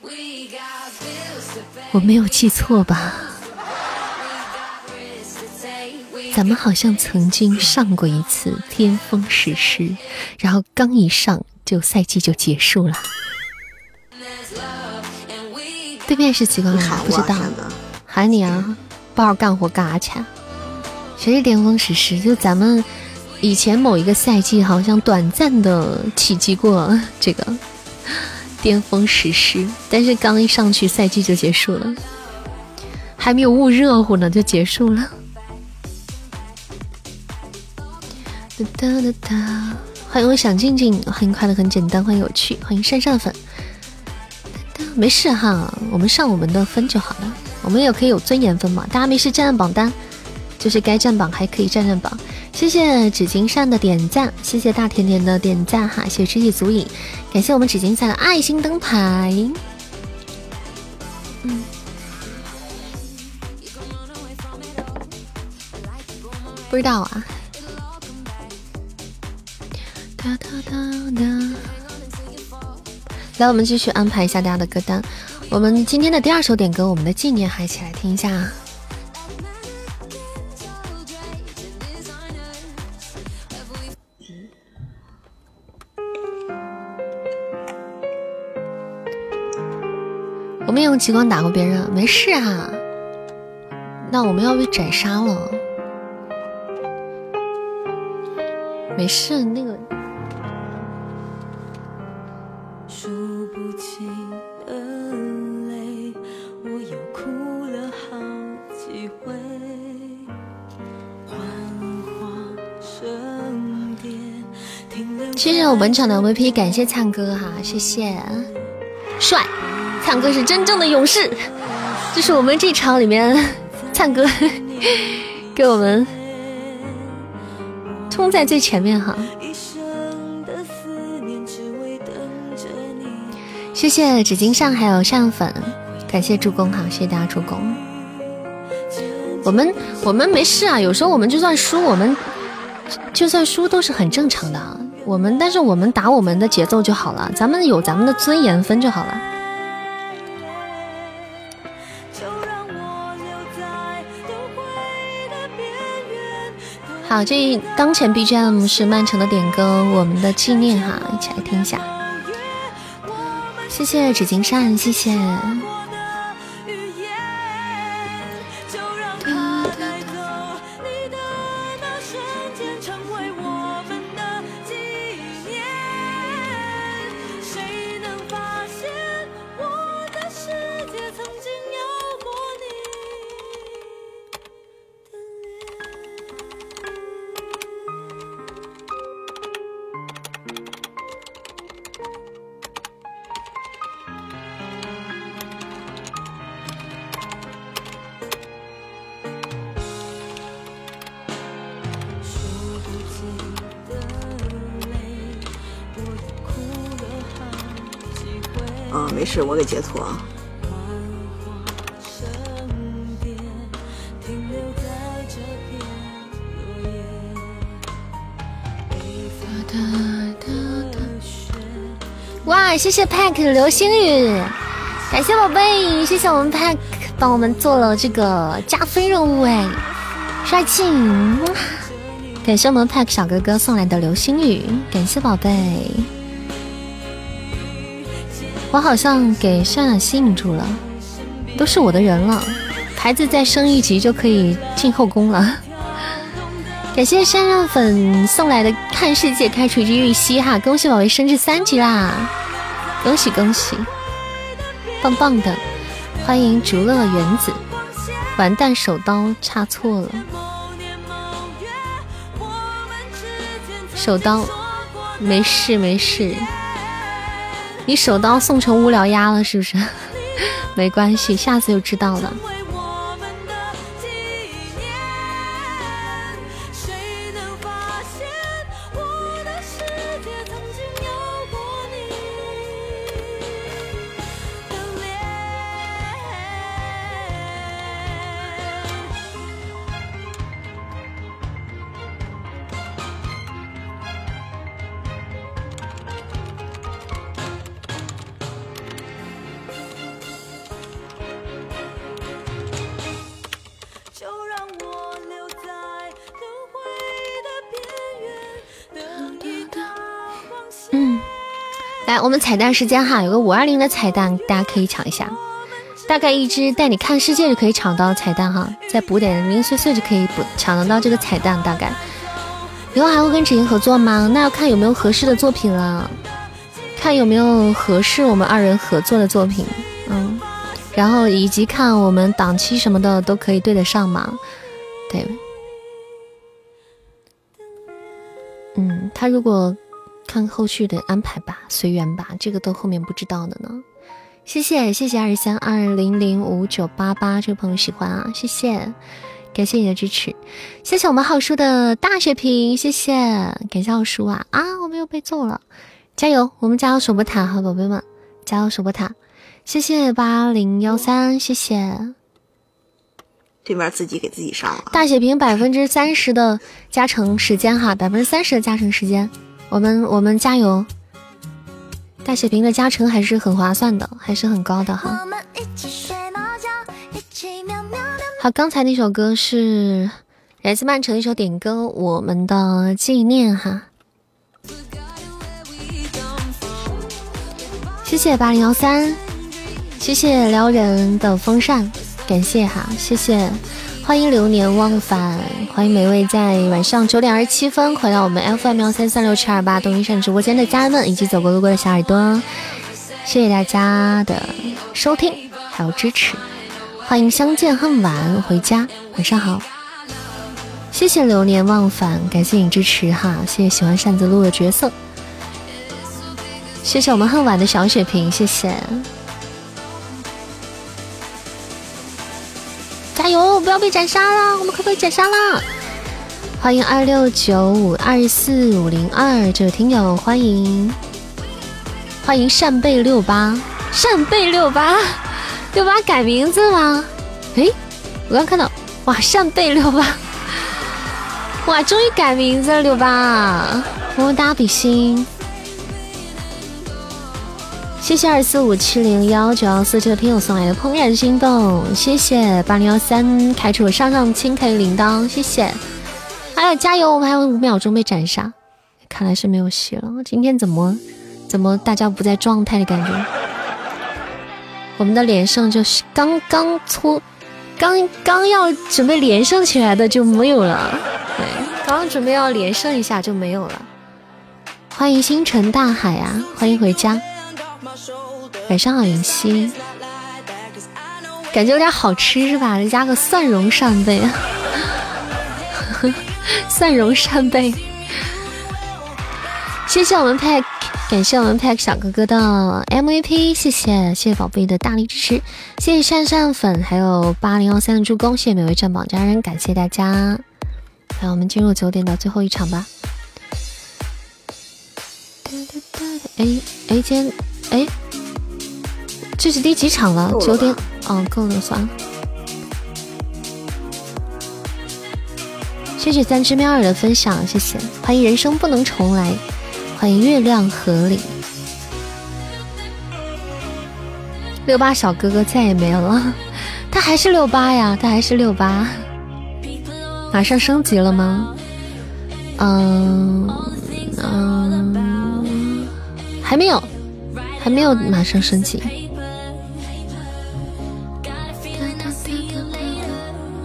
我没有记错吧？咱们好像曾经上过一次巅峰史诗，然后刚一上就赛季就结束了。对面是几个人？不知道。喊你啊！不好干活干啥去？谁是巅峰史诗？就咱们以前某一个赛季，好像短暂的企及过这个巅峰史诗，但是刚一上去，赛季就结束了，还没有捂热乎呢，就结束了。哒哒哒哒！欢迎我想静静，欢迎快乐很简单，欢迎有趣，欢迎扇扇粉。没事哈，我们上我们的分就好了。我们也可以有尊严分嘛。大家没事占占榜单，就是该占榜还可以占占榜。谢谢纸巾扇的点赞，谢谢大甜甜的点赞哈，谢谢知己足矣，感谢我们纸巾扇的爱心灯牌。嗯，不知道啊。哒哒哒哒。来，我们继续安排一下大家的歌单。我们今天的第二首点歌，《我们的纪念》，还一起来听一下。我没用激光打过别人，没事啊。那我们要被斩杀了。没事，那个。谢谢我本场的 VP，感谢灿哥哈，谢谢，帅，灿哥是真正的勇士，这是我们这场里面灿哥 给我们冲在最前面哈。谢谢纸巾上还有上粉，感谢助攻哈，谢谢大家助攻。我们我们没事啊，有时候我们就算输，我们就算输都是很正常的。我们，但是我们打我们的节奏就好了，咱们有咱们的尊严分就好了。好，这当前 BGM 是曼城的点歌，《我们的纪念》哈，一起来听一下。谢谢纸巾扇，谢谢。谢谢 Pack 流星雨，感谢宝贝，谢谢我们 Pack 帮我们做了这个加分任务哎，帅气！感谢我们 Pack 小哥哥送来的流星雨，感谢宝贝。我好像给善雅吸引住了，都是我的人了。牌子再升一级就可以进后宫了。感谢山上粉送来的看世界开除一只玉溪哈，恭喜宝贝升至三级啦！恭喜恭喜，棒棒的！欢迎竹乐原子，完蛋手刀差错了，手刀没事没事。你手刀送成无聊鸭了是不是？没关系，下次就知道了。彩蛋时间哈，有个五二零的彩蛋，大家可以抢一下。大概一只带你看世界就可以抢到彩蛋哈，再补点零零碎碎就可以补抢得到这个彩蛋。大概以后还会跟芷莹合作吗？那要看有没有合适的作品了，看有没有合适我们二人合作的作品。嗯，然后以及看我们档期什么的都可以对得上嘛。对，嗯，他如果。看后续的安排吧，随缘吧，这个都后面不知道的呢。谢谢谢谢二三二零零五九八八这个朋友喜欢啊，谢谢，感谢你的支持，谢谢我们浩叔的大血瓶，谢谢，感谢浩叔啊啊，我们又被揍了，加油，我们加油守波塔哈，宝贝们，加油守波塔，谢谢八零幺三，谢谢，对面自己给自己上了。大血瓶百分之三十的加成时间哈，百分之三十的加成时间。我们我们加油！大血瓶的加成还是很划算的，还是很高的哈。好，刚才那首歌是来自曼城一首点歌《我们的纪念》哈。谢谢八零幺三，谢谢撩人的风扇，感谢哈，谢谢。欢迎流年忘返，欢迎每位在晚上九点二十七分回到我们 FM 幺三三六七二八东一山直播间的家人们，以及走过路过的小耳朵，谢谢大家的收听还有支持。欢迎相见恨晚回家，晚上好。谢谢流年忘返，感谢你支持哈，谢谢喜欢扇子路的角色，谢谢我们恨晚的小血瓶，谢谢。加油！不要被斩杀了，我们可不可以斩杀了？欢迎二六九五二四五零二这位听友，欢迎欢迎扇贝六八扇贝六八六八改名字吗？哎，我刚看到哇，扇贝六八哇，终于改名字了，六八么么哒比心。谢谢二四五七零幺九幺四这个听友送来的怦然心动，谢谢八零幺三开出了上上青 K 铃铛，谢谢，还有加油，我们还有五秒钟被斩杀，看来是没有戏了。今天怎么怎么大家不在状态的感觉？我们的连胜就是刚刚出，刚刚要准备连胜起来的就没有了，对，刚准备要连胜一下就没有了。欢迎星辰大海啊，欢迎回家。晚上好，云溪，感觉有点好吃是吧？再加个蒜蓉扇贝，蒜蓉扇贝。谢谢我们 Pack，感谢我们 Pack 小哥哥的 MVP，谢谢谢谢宝贝的大力支持，谢谢扇扇粉，还有八零幺三的助攻，谢谢每位占榜家人，感谢大家。来，我们进入九点的最后一场吧。哎哎，今天哎。这是第几场了？九点，哦，够了，算了。谢谢三只喵儿的分享，谢谢。欢迎人生不能重来，欢迎月亮河里。六八小哥哥再也没有了，他还是六八呀，他还是六八。马上升级了吗？嗯嗯，还没有，还没有马上升级。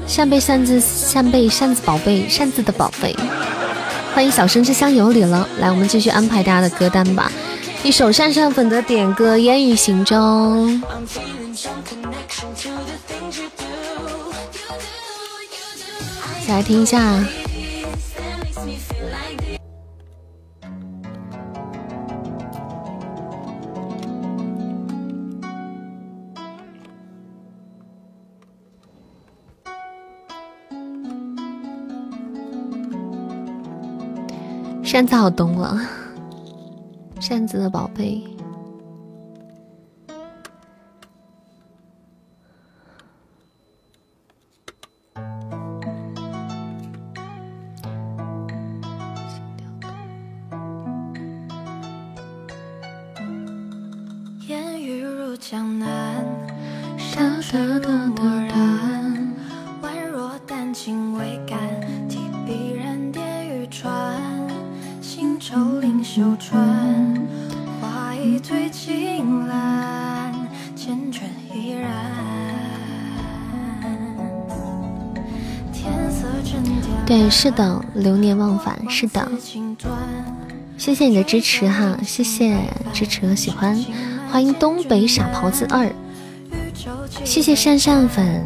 扇贝扇子，扇贝扇子宝贝，扇子的宝贝，欢迎小生之乡有礼了。来，我们继续安排大家的歌单吧。一首扇扇粉的点歌《烟雨行舟》，再来听一下。扇子好懂了，扇子的宝贝。是的，流年忘返，是的。谢谢你的支持哈，谢谢支持和喜欢，欢迎东北傻狍子二，谢谢扇扇粉。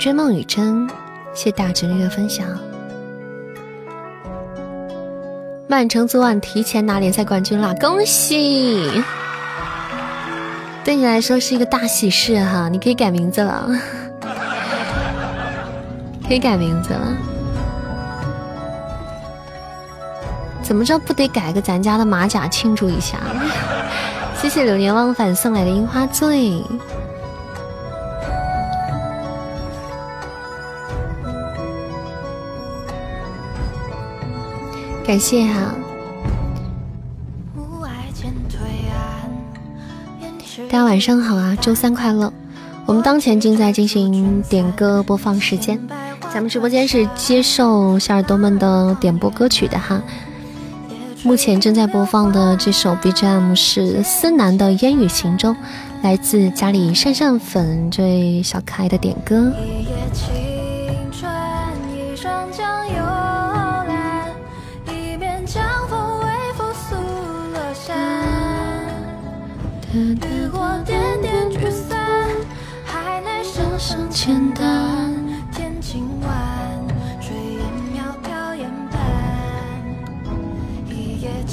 追梦雨真，谢大侄女的分享。曼城昨晚提前拿联赛冠军啦，恭喜！对你来说是一个大喜事哈，你可以改名字了，可以改名字了。怎么着不得改个咱家的马甲庆祝一下？谢谢流年忘返送来的樱花醉，感谢哈。大家晚上好啊，周三快乐！我们当前正在进行点歌播放时间，咱们直播间是接受小耳朵们的点播歌曲的哈。目前正在播放的这首 BGM 是思南的《烟雨行舟》，来自家里扇扇粉这位小可爱的点歌。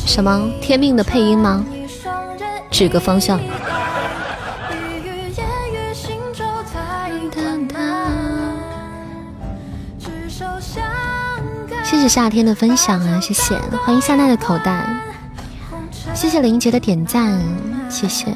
什么天命的配音吗？指个方向。谢谢夏天的分享啊，谢谢，欢迎夏奈的口袋，谢谢林杰的点赞，谢谢。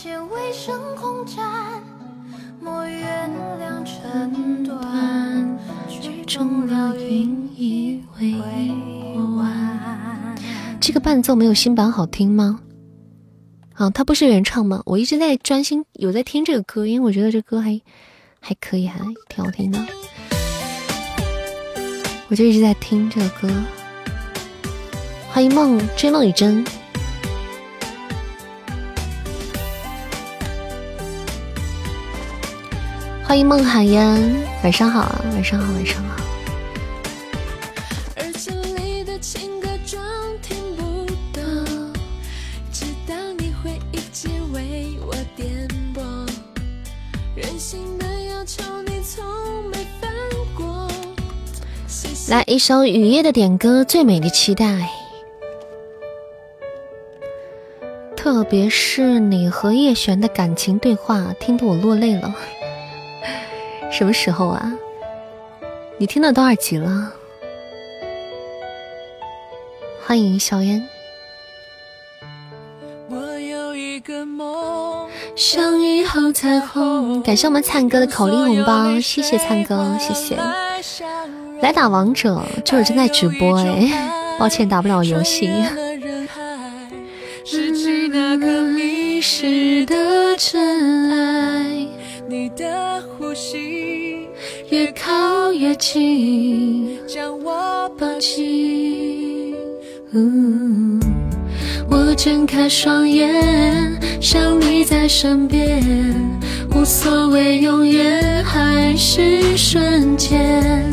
这个伴奏没有新版好听吗？啊，它不是原唱吗？我一直在专心有在听这个歌，因为我觉得这歌还还可以，还挺好听的。我就一直在听这个歌。欢迎梦追梦雨真，欢迎梦海烟，晚上好啊，晚上好，晚上好。来一首雨夜的点歌，《最美的期待》。特别是你和叶璇的感情对话，听得我落泪了。什么时候啊？你听到多少集了？欢迎小烟。相遇后彩虹，感谢我们灿哥的口令红包，谢谢灿哥，谢谢。来打王者，这会儿正在直播哎，抱歉打不了游戏。越靠越近，将我抱紧。我睁开双眼，想你在身边，无所谓永远还是瞬间。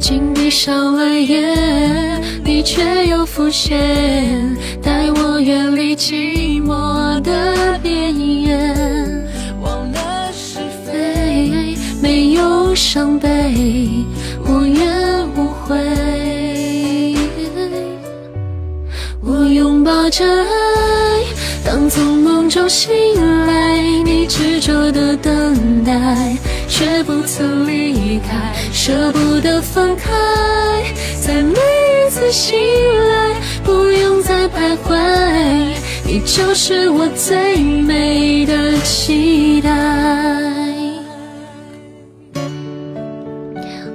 紧闭上了眼，你却又浮现，带我远离寂寞的边缘。没有伤悲，无怨无悔。我拥抱着爱，当从梦中醒来，你执着的等待，却不曾离开。舍不得分开，在每一次醒来，不用再徘徊，你就是我最美的期待。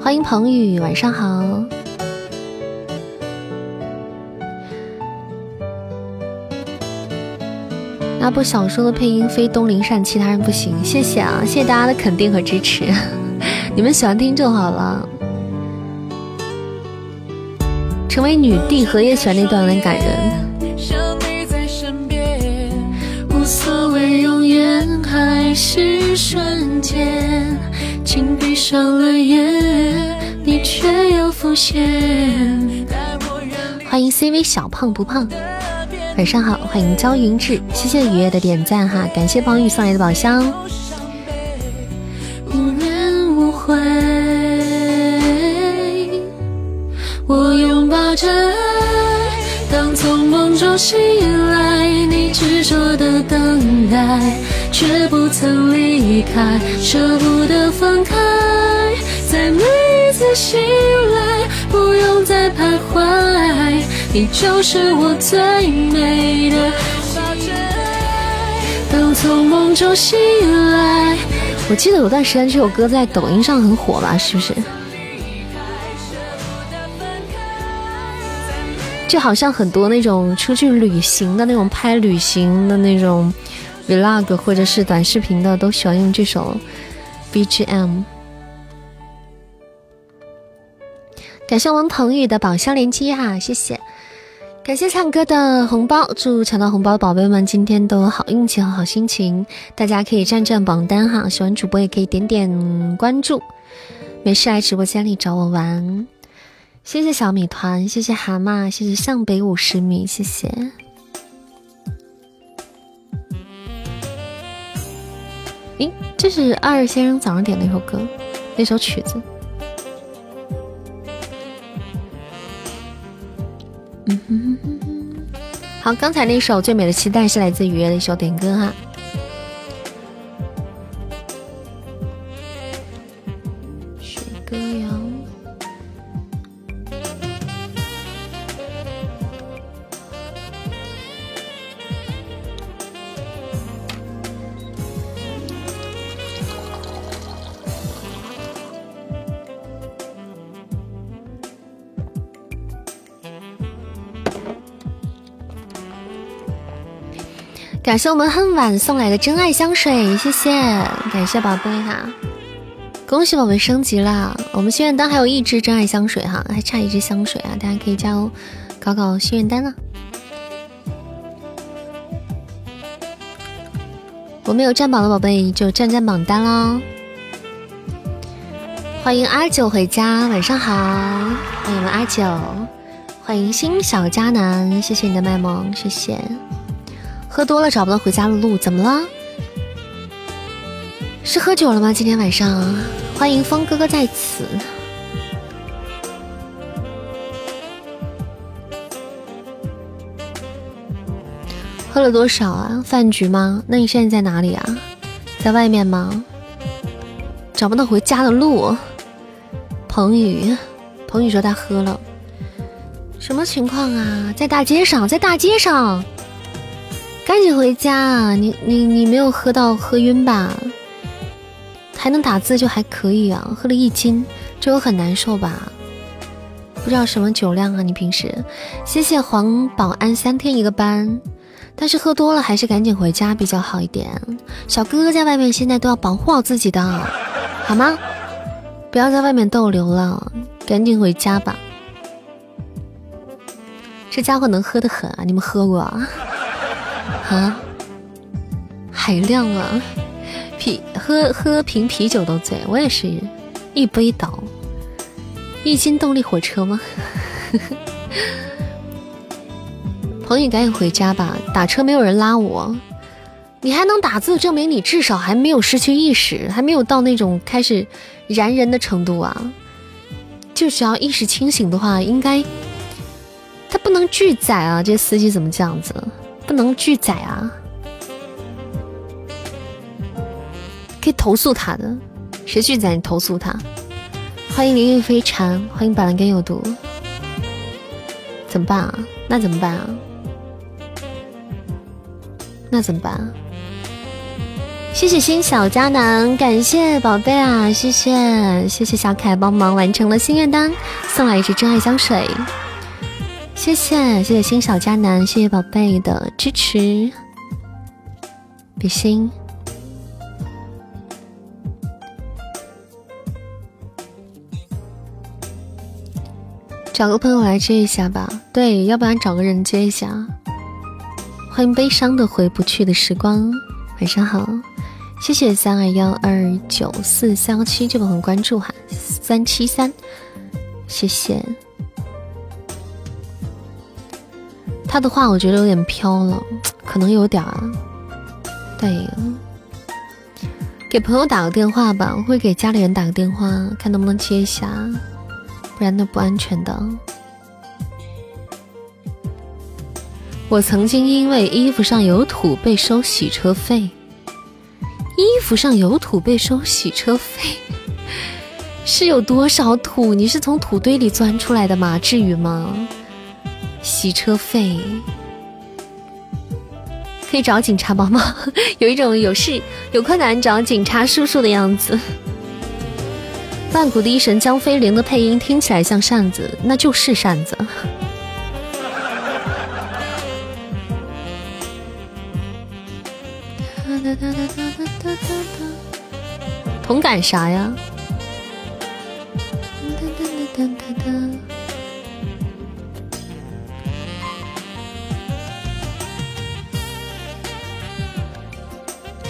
欢迎彭宇，晚上好。那部小说的配音非东林善，其他人不行。谢谢啊，谢谢大家的肯定和支持。你们喜欢听就好了。成为女帝和叶璇那段很感人。无所谓永远还是瞬间，经闭上了眼，你却又浮现。欢迎 CV 小胖不胖，晚上好，欢迎焦云志，谢谢雨夜的点赞哈，感谢方宇送来的宝箱。无怨无悔，我拥抱着爱，当从梦中醒来，你执着的等待，却不曾离开，舍不得分开，在每一次醒来，不用再徘徊，你就是我最美的抱着爱，当从梦中醒来。我记得有段时间这首歌在抖音上很火吧？是不是？就好像很多那种出去旅行的那种拍旅行的那种 vlog 或者是短视频的，都喜欢用这首 BGM。感谢王鹏宇的宝箱连接哈，谢谢。感谢唱歌的红包，祝抢到红包的宝贝们今天都有好运气和好心情。大家可以占占榜单哈，喜欢主播也可以点点关注。没事来直播间里找我玩。谢谢小米团，谢谢蛤蟆，谢谢向北五十米，谢谢。诶，这是二先生早上点的一首歌，那首曲子。嗯哼，好，刚才那首《最美的期待》是来自雨夜的一首点歌哈。感谢我们恨晚送来的真爱香水，谢谢，感谢宝贝哈，恭喜宝贝升级了，我们心愿单还有一支真爱香水哈，还差一支香水啊，大家可以加油搞搞心愿单啊。我没有占榜的宝贝就占占榜单喽。欢迎阿九回家，晚上好，欢迎我们阿九，欢迎新小佳男，谢谢你的卖萌，谢谢。喝多了找不到回家的路，怎么了？是喝酒了吗？今天晚上，欢迎风哥哥在此。喝了多少啊？饭局吗？那你现在在哪里啊？在外面吗？找不到回家的路。彭宇，彭宇说他喝了，什么情况啊？在大街上，在大街上。赶紧回家！你你你没有喝到喝晕吧？还能打字就还可以啊。喝了一斤，这有很难受吧？不知道什么酒量啊？你平时？谢谢黄保安三天一个班，但是喝多了还是赶紧回家比较好一点。小哥哥在外面现在都要保护好自己的，好吗？不要在外面逗留了，赶紧回家吧。这家伙能喝的很啊！你们喝过？啊，海量啊！啤喝喝瓶啤酒都醉，我也是一杯倒。一斤动力火车吗？彭宇，赶紧回家吧，打车没有人拉我。你还能打字，证明你至少还没有失去意识，还没有到那种开始燃人的程度啊！就只要意识清醒的话，应该他不能拒载啊！这司机怎么这样子？不能拒载啊！可以投诉他的，谁拒载你投诉他。欢迎林玉飞蝉，欢迎板蓝根有毒。怎么办啊？那怎么办啊？那怎么办啊？谢谢新小佳男，感谢宝贝啊！谢谢谢谢小凯帮忙完成了心愿单，送来一支真爱香水。谢谢谢谢新小佳男，谢谢宝贝的支持，比心。找个朋友来接一下吧，对，要不然找个人接一下。欢迎悲伤的回不去的时光，晚上好，谢谢三二幺二九四三七这个很关注哈，三七三，谢谢。他的话我觉得有点飘了，可能有点儿。对，给朋友打个电话吧，我会给家里人打个电话，看能不能接一下，不然那不安全的。我曾经因为衣服上有土被收洗车费。衣服上有土被收洗车费，是有多少土？你是从土堆里钻出来的吗？至于吗？洗车费可以找警察帮忙，有一种有事有困难找警察叔叔的样子。万古第一神江飞灵的配音听起来像扇子，那就是扇子。同感啥呀？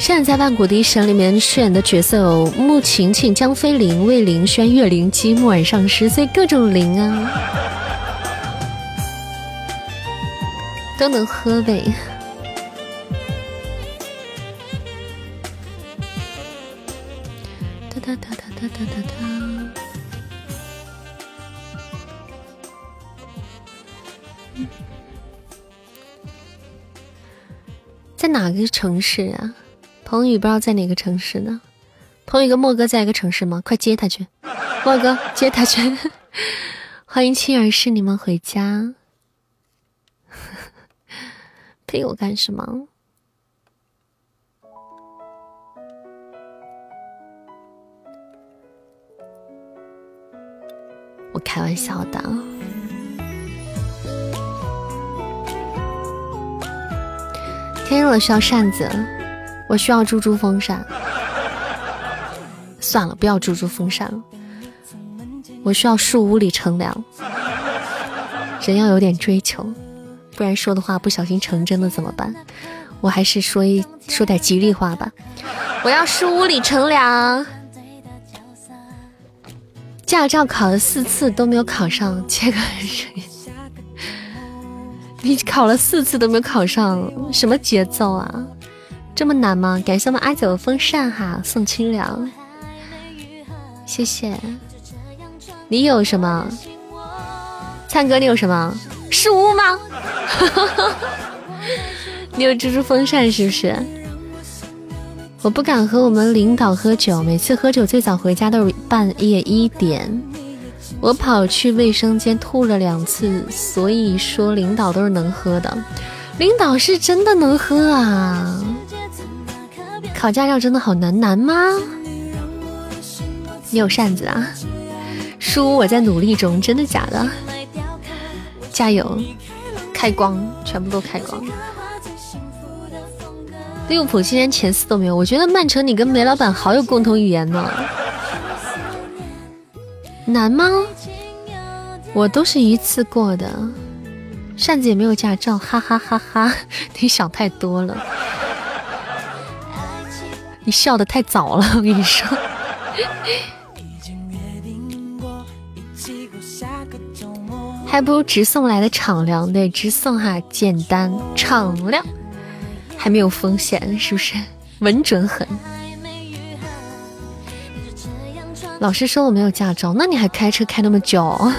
现在在万古第一神里面饰演的角色有穆晴晴、江飞林、魏灵轩、岳灵姬、木耳上师，所以各种灵啊，都能喝呗。哒哒哒哒哒哒哒哒。在哪个城市啊？彭宇不知道在哪个城市呢？彭宇跟莫哥在一个城市吗？快接他去，莫哥接他去。欢迎亲儿是你们回家，陪我干什么？我开玩笑的。天热了需要扇子，我需要猪猪风扇。算了，不要猪猪风扇了。我需要树屋里乘凉。人要有点追求，不然说的话不小心成真了怎么办？我还是说一说点吉利话吧。我要树屋里乘凉。驾照考了四次都没有考上，切个你考了四次都没有考上，什么节奏啊？这么难吗？感谢我们阿九风扇哈，送清凉，谢谢。你有什么？灿哥，你有什么？树屋吗？你有蜘蛛风扇是不是？我不敢和我们领导喝酒，每次喝酒最早回家都是半夜一点。我跑去卫生间吐了两次，所以说领导都是能喝的。领导是真的能喝啊！考驾照真的好难，难吗？你有扇子啊？叔，我在努力中，真的假的？加油！开光，全部都开光。利物浦今年前四都没有，我觉得曼城你跟梅老板好有共同语言呢。难吗？我都是一次过的，扇子也没有驾照，哈哈哈哈！你想太多了，你笑的太早了，我跟你说。还不如直送来的敞亮，对，直送哈，简单敞亮。还没有风险，是不是？稳准狠。老师说我没有驾照，那你还开车开那么久？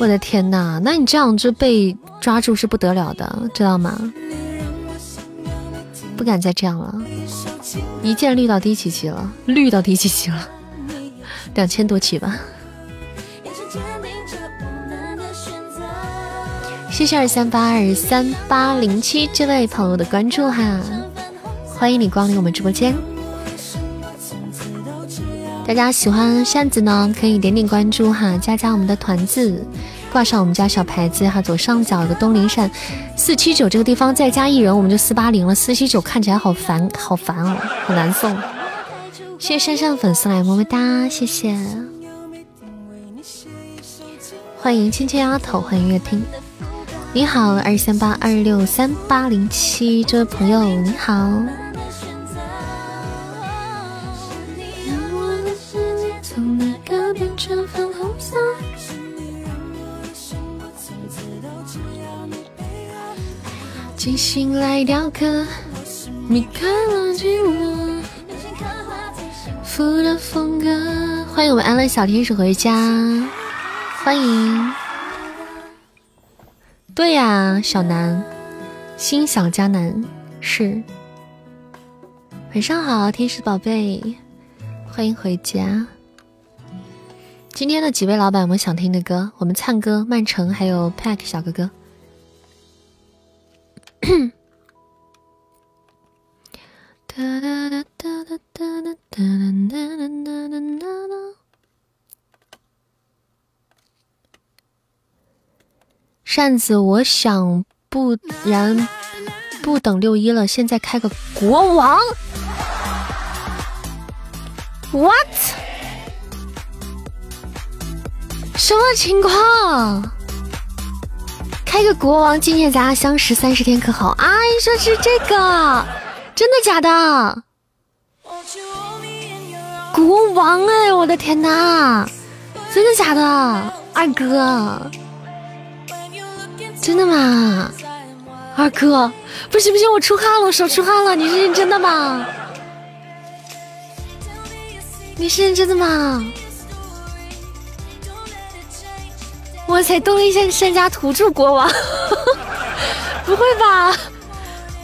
我的天哪，那你这样就被抓住是不得了的，知道吗？不敢再这样了。一键绿到第几级了？绿到第几级了？两千多级吧。谢谢二三八二三八零七这位朋友的关注哈，欢迎你光临我们直播间。大家喜欢扇子呢，可以点点关注哈，加加我们的团子，挂上我们家小牌子哈，左上角的东林扇四七九这个地方再加一人，我们就四八零了。四七九看起来好烦，好烦哦，好难送。谢谢珊珊粉丝来么么哒，谢谢。欢迎芊芊丫头，欢迎乐听。你好，二三八二六三八零七，这位朋友你好。精心来雕刻，你看了寂寞，负的风格。欢迎我们安乐小天使回家，欢迎。对呀，小南，心想佳南是。晚上好，天使宝贝，欢迎回家。今天的几位老板有没有想听的歌？我们灿哥、曼城还有 Pack 小哥哥。扇子，我想不然不等六一了，现在开个国王。What？什么情况？开个国王纪念咱俩相识三十天可好？啊，你说是这个？真的假的？国王哎，我的天哪！真的假的？二哥，真的吗？二哥，不行不行，我出汗了，我手出汗了，你是认真的吗？你是认真的吗？哇塞，东林县山家土著国王，不会吧？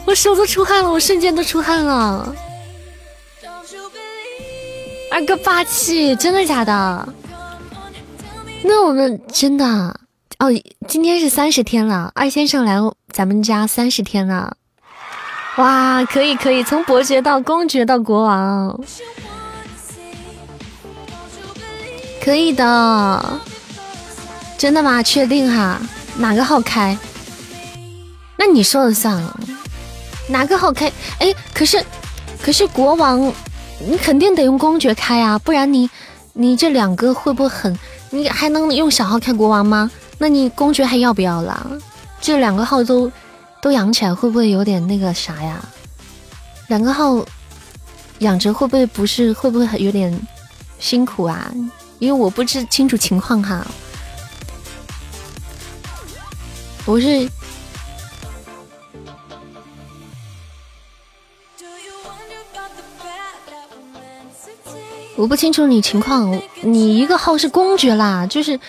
我手都出汗了，我瞬间都出汗了。二哥霸气，真的假的？那我们真的哦，今天是三十天了，二先生来咱们家三十天了。哇，可以可以，从伯爵到公爵到国王。可以的，真的吗？确定哈？哪个号开？那你说了算了。哪个号开？哎，可是，可是国王，你肯定得用公爵开啊，不然你，你这两个会不会很？你还能用小号开国王吗？那你公爵还要不要了？这两个号都都养起来，会不会有点那个啥呀？两个号养着会不会不是？会不会有点辛苦啊？因为我不知清楚情况哈，我是我不清楚你情况，你一个号是公爵啦，就是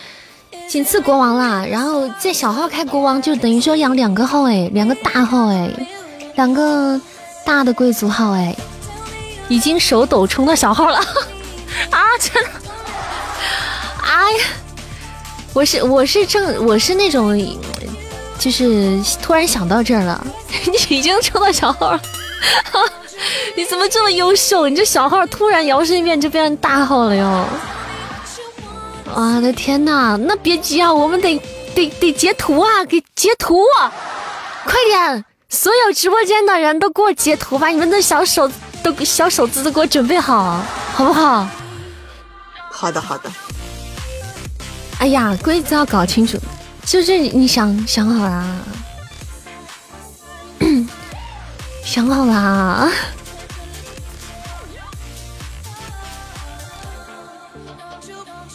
仅次国王啦，然后在小号开国王，就等于说养两个号哎，两个大号哎，两个大的贵族号哎，已经手抖冲到小号了 啊，真的。哎呀，我是我是正我是那种，就是突然想到这儿了，你已经抽到小号了，你怎么这么优秀？你这小号突然摇身一变就变成大号了哟！我的天哪，那别急啊，我们得得得截图啊，给截图，快点！所有直播间的人都给我截图，把你们的小手都小手子都给我准备好，好不好？好的，好的。哎呀，规则要搞清楚，就是你想想好啦，想好啦。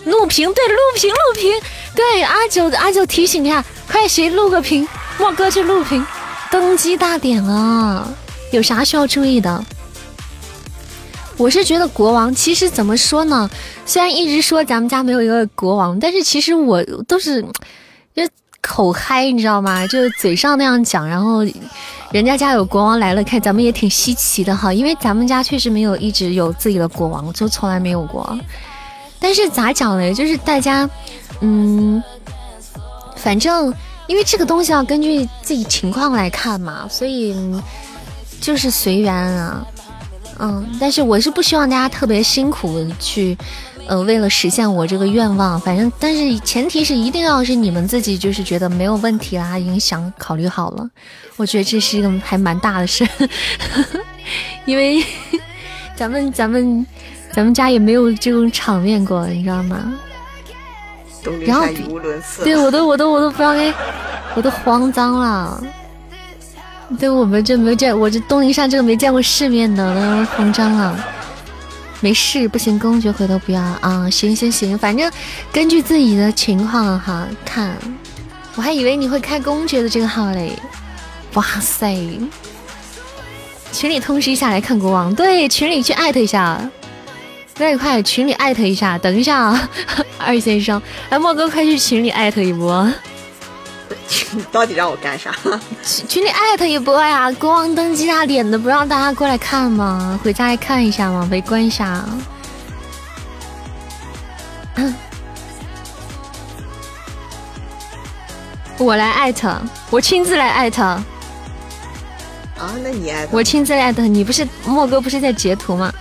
录屏，对，录屏，录屏，对，阿九，阿九提醒一下，快谁录个屏，莫哥去录屏。登基大典啊，有啥需要注意的？我是觉得国王其实怎么说呢？虽然一直说咱们家没有一个国王，但是其实我都是就口嗨，你知道吗？就嘴上那样讲，然后人家家有国王来了，看咱们也挺稀奇的哈。因为咱们家确实没有一直有自己的国王，就从来没有过。但是咋讲嘞？就是大家，嗯，反正因为这个东西要根据自己情况来看嘛，所以就是随缘啊。嗯，但是我是不希望大家特别辛苦去，呃，为了实现我这个愿望，反正，但是前提是一定要是你们自己就是觉得没有问题啦，已经想考虑好了，我觉得这是一个还蛮大的事，因为 咱们咱们咱们家也没有这种场面过，你知道吗？然后语无伦次，对我都我都我都不知道该，我都慌张了。对我们这没见，我这东林山这个没见过世面的，都慌张了。没事，不行公爵回头不要啊。行行行，反正根据自己的情况哈看。我还以为你会开公爵的这个号嘞，哇塞！群里通知一下来看国王，对，群里去艾特一下，那快群里艾特一下。等一下啊，二先生，哎，莫哥快去群里艾特一波。你 到底让我干啥？群群里艾特一波呀！国王登基大典的，不让大家过来看吗？回家来看一下吗？围观一下。我来艾特，我亲自来艾特。啊，那你艾特？我亲自艾特你，不是莫哥不是在截图吗？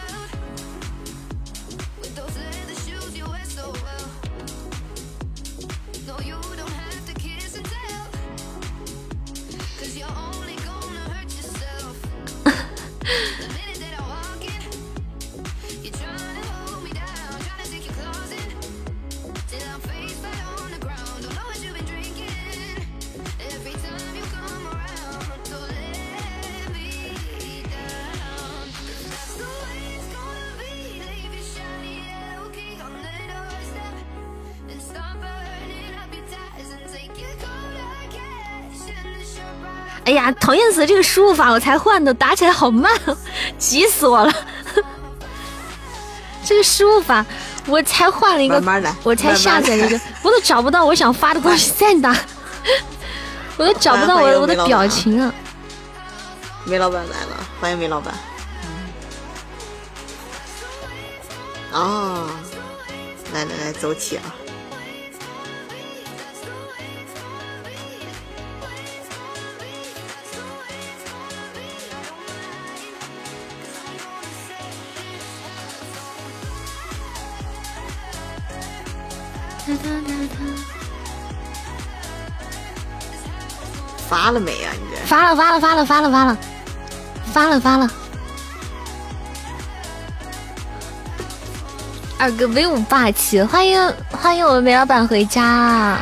呀，讨厌死！这个输入法我才换的，打起来好慢，急死我了。这个输入法我才换了一个，我才下载了一个，我都找不到我想发的东西在哪，我都找不到我我的表情啊。梅老板来了，欢迎梅老板。哦，来来来，走起啊！发了没呀？你这发了，发了，发了，发了，发了，发了，发了。二哥威武霸气，欢迎欢迎我们梅老板回家，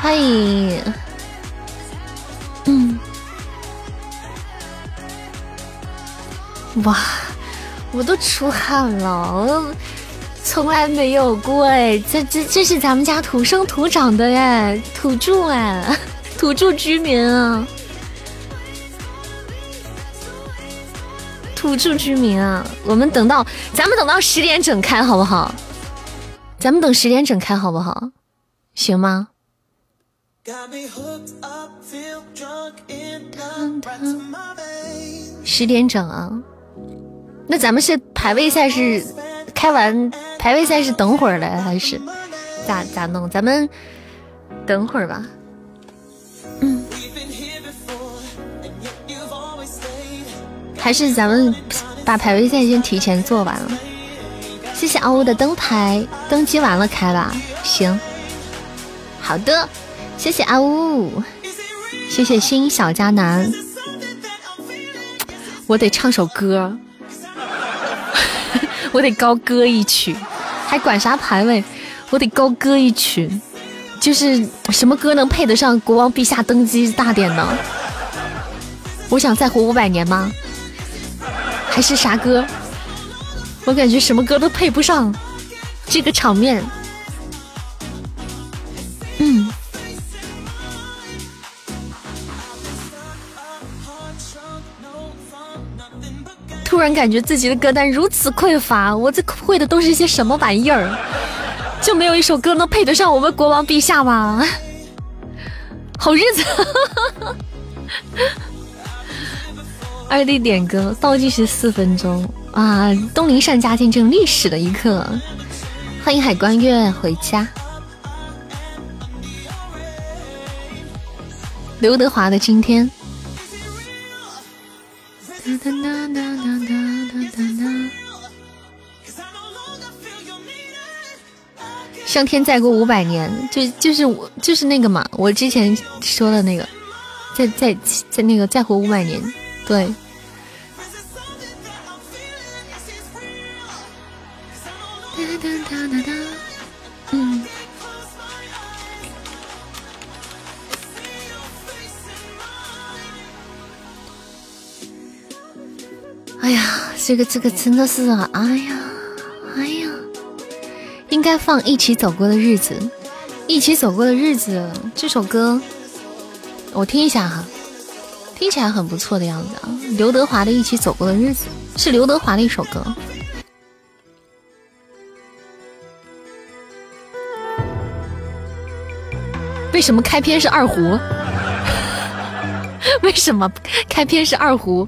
欢迎。嗯，哇，我都出汗了。我从来没有过哎，这这这是咱们家土生土长的哎，土著哎，土著居民啊，土著居民啊，我们等到咱们等到十点整开好不好？咱们等十点整开好不好？行吗？十点整啊？那咱们是排位赛是？开完排位赛是等会儿来还是咋咋弄？咱们等会儿吧。嗯，还是咱们把排位赛先提前做完了。谢谢阿乌的灯牌，登机完了开吧。行，好的，谢谢阿乌，谢谢新小迦南。我得唱首歌。我得高歌一曲，还管啥排位？我得高歌一曲，就是什么歌能配得上国王陛下登基大典呢？我想再活五百年吗？还是啥歌？我感觉什么歌都配不上这个场面。突然感觉自己的歌单如此匮乏，我这会的都是些什么玩意儿？就没有一首歌能配得上我们国王陛下吗？好日子！二弟点歌，倒计时四分钟啊！东林善家见证历史的一刻，欢迎海关月回家。刘德华的今天。上天再过五百年，就就是我就是那个嘛，我之前说的那个，再再再那个再活五百年，对。嗯。哎呀，这个这个真的是啊，哎呀。哎呀，应该放《一起走过的日子》。《一起走过的日子》这首歌，我听一下哈，听起来很不错的样子啊。刘德华的《一起走过的日子》是刘德华的一首歌。为什么开篇是二胡？为什么开篇是二胡？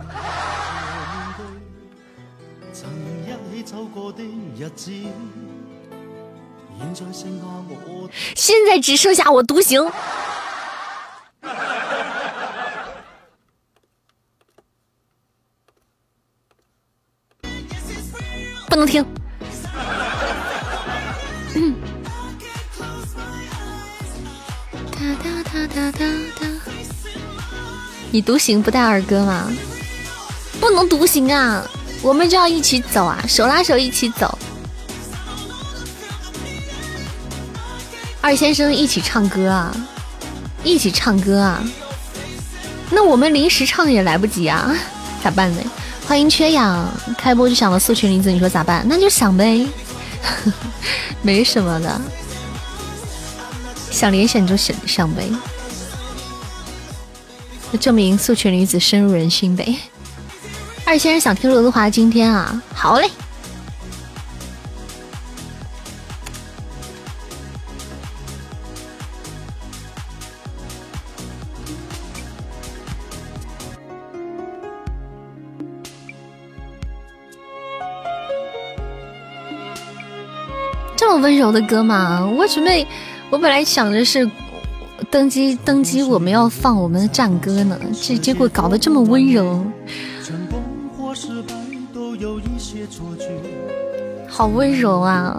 现在只剩下我独行，不能听。你独行不带二哥吗？不能独行啊！我们就要一起走啊，手拉手一起走。二先生一起唱歌啊，一起唱歌啊。那我们临时唱也来不及啊，咋办呢？欢迎缺氧，开播就想了素裙林子，你说咋办？那就想呗，没什么的，想连选就选上呗。那证明素裙女子深入人心呗。二先生想听刘德华今天啊，好嘞。温柔的歌吗？我准备，我本来想着是登机登机，我们要放我们的战歌呢，这结果搞得这么温柔。好温柔啊！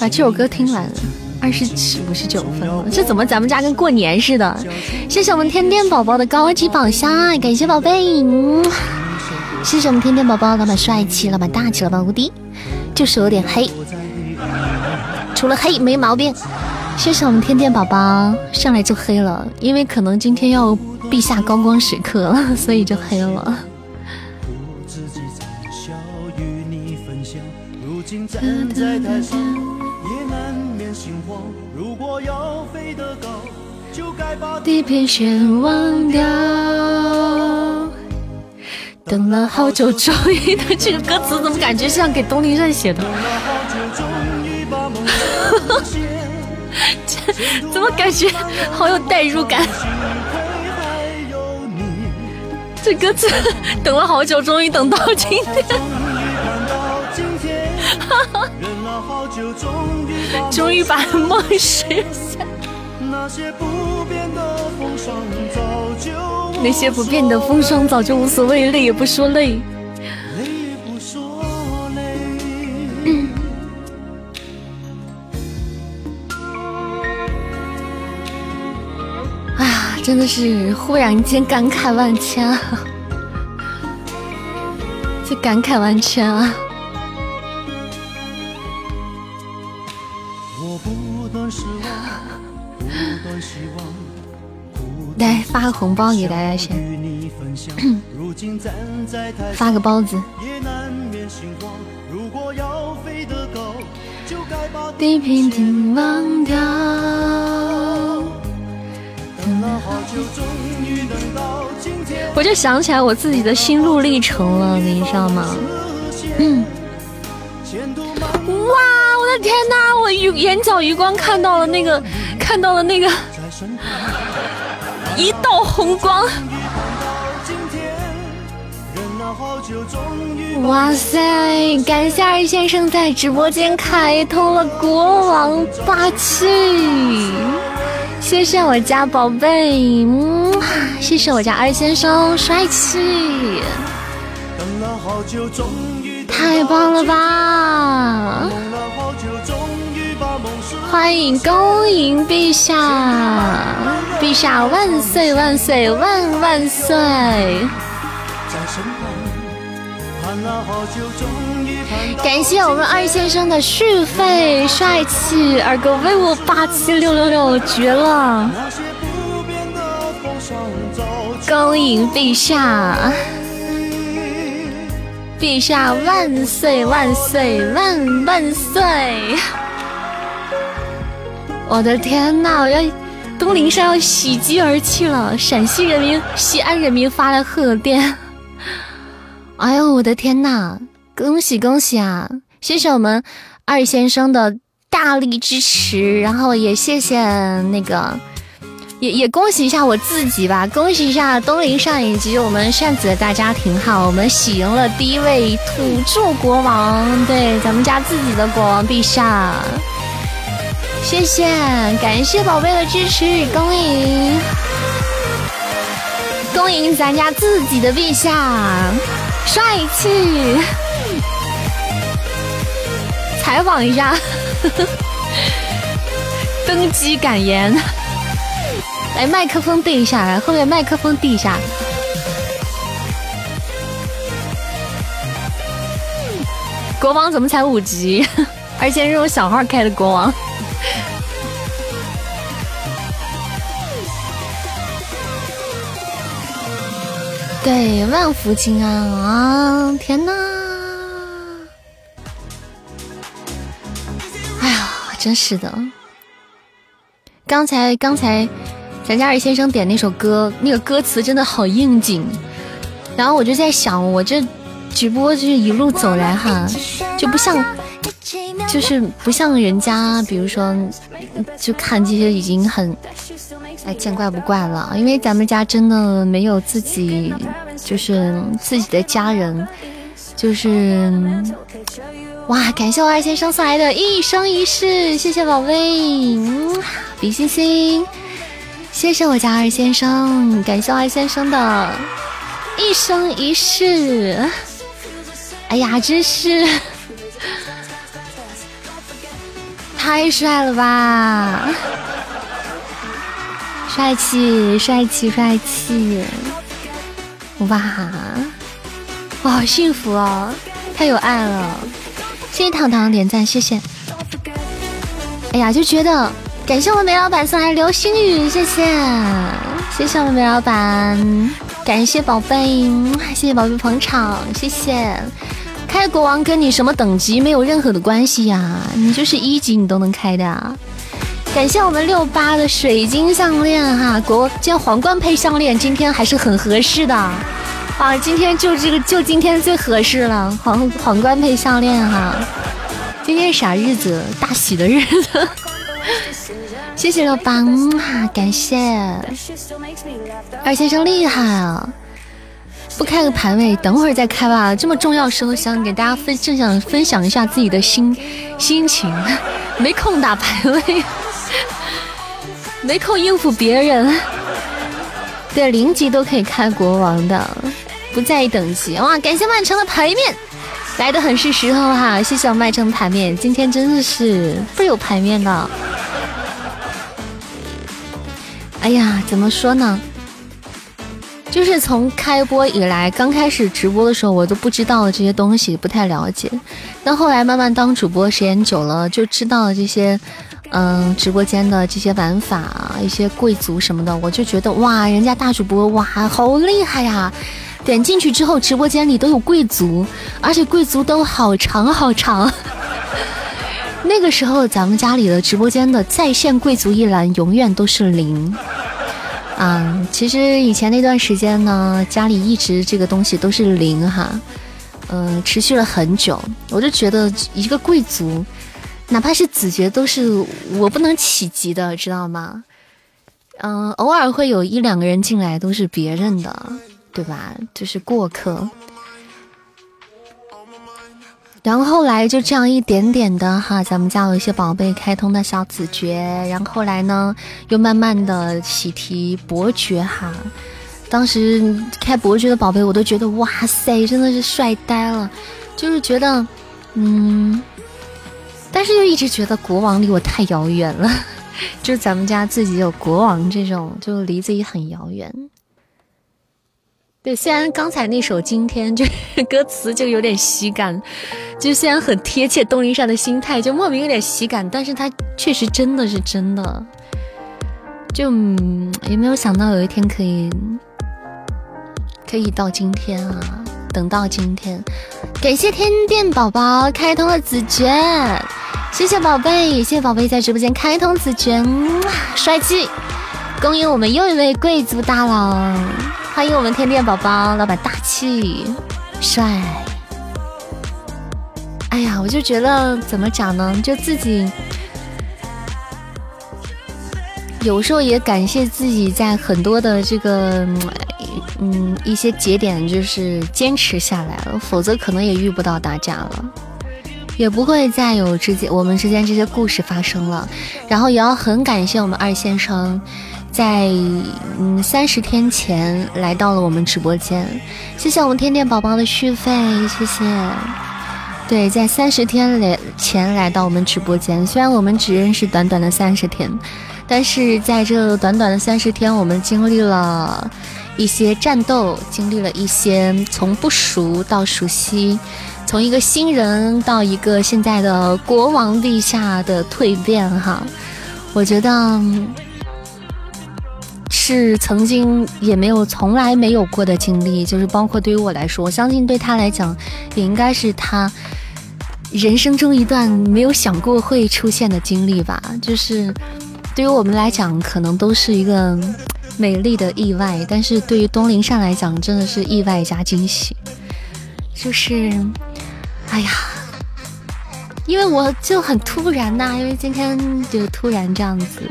把这首歌听完了，二十七五十九分了，这怎么咱们家跟过年似的？谢谢我们天天宝宝的高级宝箱，感谢宝贝！谢谢我们天天宝宝，老板帅气，老板大气，老板无敌，就是有点黑，除了黑没毛病。谢谢我们天天宝宝，上来就黑了，因为可能今天要。陛下高光时刻了，所以就黑了。地平线忘掉，等了好久，终于的这个歌词怎么感觉像给东林善写的？怎么感觉好有代入感？这歌词等了好久，终于等到今天，哈哈，终于把梦实现。那些不变的风霜早就无所谓，累也不说累。真的是忽然间感慨万千啊！这感慨万千啊！来发个红包给大家先，发个包子。地平线忘掉。我就想起来我自己的心路历程了，你知道吗？嗯。哇，我的天哪！我余眼角余光看到了那个，看到了那个一道红光。哇塞！感谢二先生在直播间开通了国王霸气。谢谢我家宝贝，嗯，谢谢我家二先生，帅气，太棒了吧！欢迎恭迎陛下，陛下万岁万岁万万岁！感谢我们二先生的续费，帅气，二哥威武霸气六六六，绝了！恭迎陛下！陛下万岁万岁万万岁！我的天呐，我要东陵山要喜极而泣了！陕西人民、西安人民发来贺电。哎呦，我的天呐！恭喜恭喜啊！谢谢我们二先生的大力支持，然后也谢谢那个。也也恭喜一下我自己吧，恭喜一下东陵上以及我们扇子的大家庭哈，我们喜迎了第一位土著国王，对咱们家自己的国王陛下，谢谢，感谢宝贝的支持与，恭迎，恭迎咱家自己的陛下，帅气，采访一下，登基感言。来，麦克风递一下，来后面麦克风递一下。国王怎么才五级？而且是用小号开的国王。对，万福金安啊！天哪！哎呀，真是的。刚才，刚才。咱家二先生点那首歌，那个歌词真的好应景。然后我就在想，我这直播就是一路走来哈，就不像，就是不像人家，比如说，就看这些已经很，哎，见怪不怪了。因为咱们家真的没有自己，就是自己的家人，就是，哇！感谢我二先生送来的一生一世，谢谢宝贝，比心心。谢谢我家二先生，感谢二先生的一生一世。哎呀，真是太帅了吧！帅气，帅气，帅气！哇，我好幸福哦，太有爱了！谢谢糖糖点赞，谢谢。哎呀，就觉得。感谢我们梅老板送来流星雨，谢谢，谢谢我们梅老板，感谢宝贝，谢谢宝贝捧场，谢谢。开国王跟你什么等级没有任何的关系呀，你就是一级你都能开的啊。感谢我们六八的水晶项链哈，国这皇冠配项链今天还是很合适的啊，今天就这个就今天最合适了，皇皇冠配项链哈。今天啥日子？大喜的日子。谢谢老板啊，感谢二先生厉害啊！不开个排位，等会儿再开吧。这么重要时候，想给大家分正想分享一下自己的心心情，没空打排位，没空应付别人。对，零级都可以开国王的，不在意等级。哇，感谢曼城的牌面，来的很是时候哈。谢谢我曼城的牌面，今天真的是倍有牌面的。哎呀，怎么说呢？就是从开播以来，刚开始直播的时候，我都不知道这些东西，不太了解。但后来慢慢当主播时间久了，就知道了这些，嗯，直播间的这些玩法，一些贵族什么的，我就觉得哇，人家大主播哇，好厉害呀！点进去之后，直播间里都有贵族，而且贵族都好长好长。那个时候，咱们家里的直播间的在线贵族一栏永远都是零。啊，其实以前那段时间呢，家里一直这个东西都是零哈，嗯，持续了很久。我就觉得一个贵族，哪怕是子爵，都是我不能企及的，知道吗？嗯，偶尔会有一两个人进来，都是别人的，对吧？就是过客。然后后来就这样一点点的哈，咱们家有一些宝贝开通的小子爵，然后后来呢，又慢慢的喜提伯爵哈。当时开伯爵的宝贝，我都觉得哇塞，真的是帅呆了，就是觉得嗯，但是又一直觉得国王离我太遥远了，就咱们家自己有国王这种，就离自己很遥远。对，虽然刚才那首《今天》就 歌词就有点喜感，就虽然很贴切东林山的心态，就莫名有点喜感，但是它确实真的是真的，就也没有想到有一天可以可以到今天啊！等到今天。感谢天电宝宝开通了紫娟，谢谢宝贝，谢谢宝贝在直播间开通紫娟，帅气！恭迎我们又一位贵族大佬，欢迎我们天电宝宝，老板大气帅。哎呀，我就觉得怎么讲呢？就自己有时候也感谢自己在很多的这个嗯一些节点，就是坚持下来了，否则可能也遇不到大家了，也不会再有之间我们之间这些故事发生了。然后也要很感谢我们二先生，在嗯三十天前来到了我们直播间，谢谢我们天天宝宝的续费，谢谢。对，在三十天来前来到我们直播间，虽然我们只认识短短的三十天，但是在这短短的三十天，我们经历了一些战斗，经历了一些从不熟到熟悉，从一个新人到一个现在的国王陛下的蜕变哈，我觉得是曾经也没有从来没有过的经历，就是包括对于我来说，我相信对他来讲，也应该是他。人生中一段没有想过会出现的经历吧，就是对于我们来讲，可能都是一个美丽的意外，但是对于东林善来讲，真的是意外加惊喜。就是，哎呀，因为我就很突然呐，因为今天就突然这样子，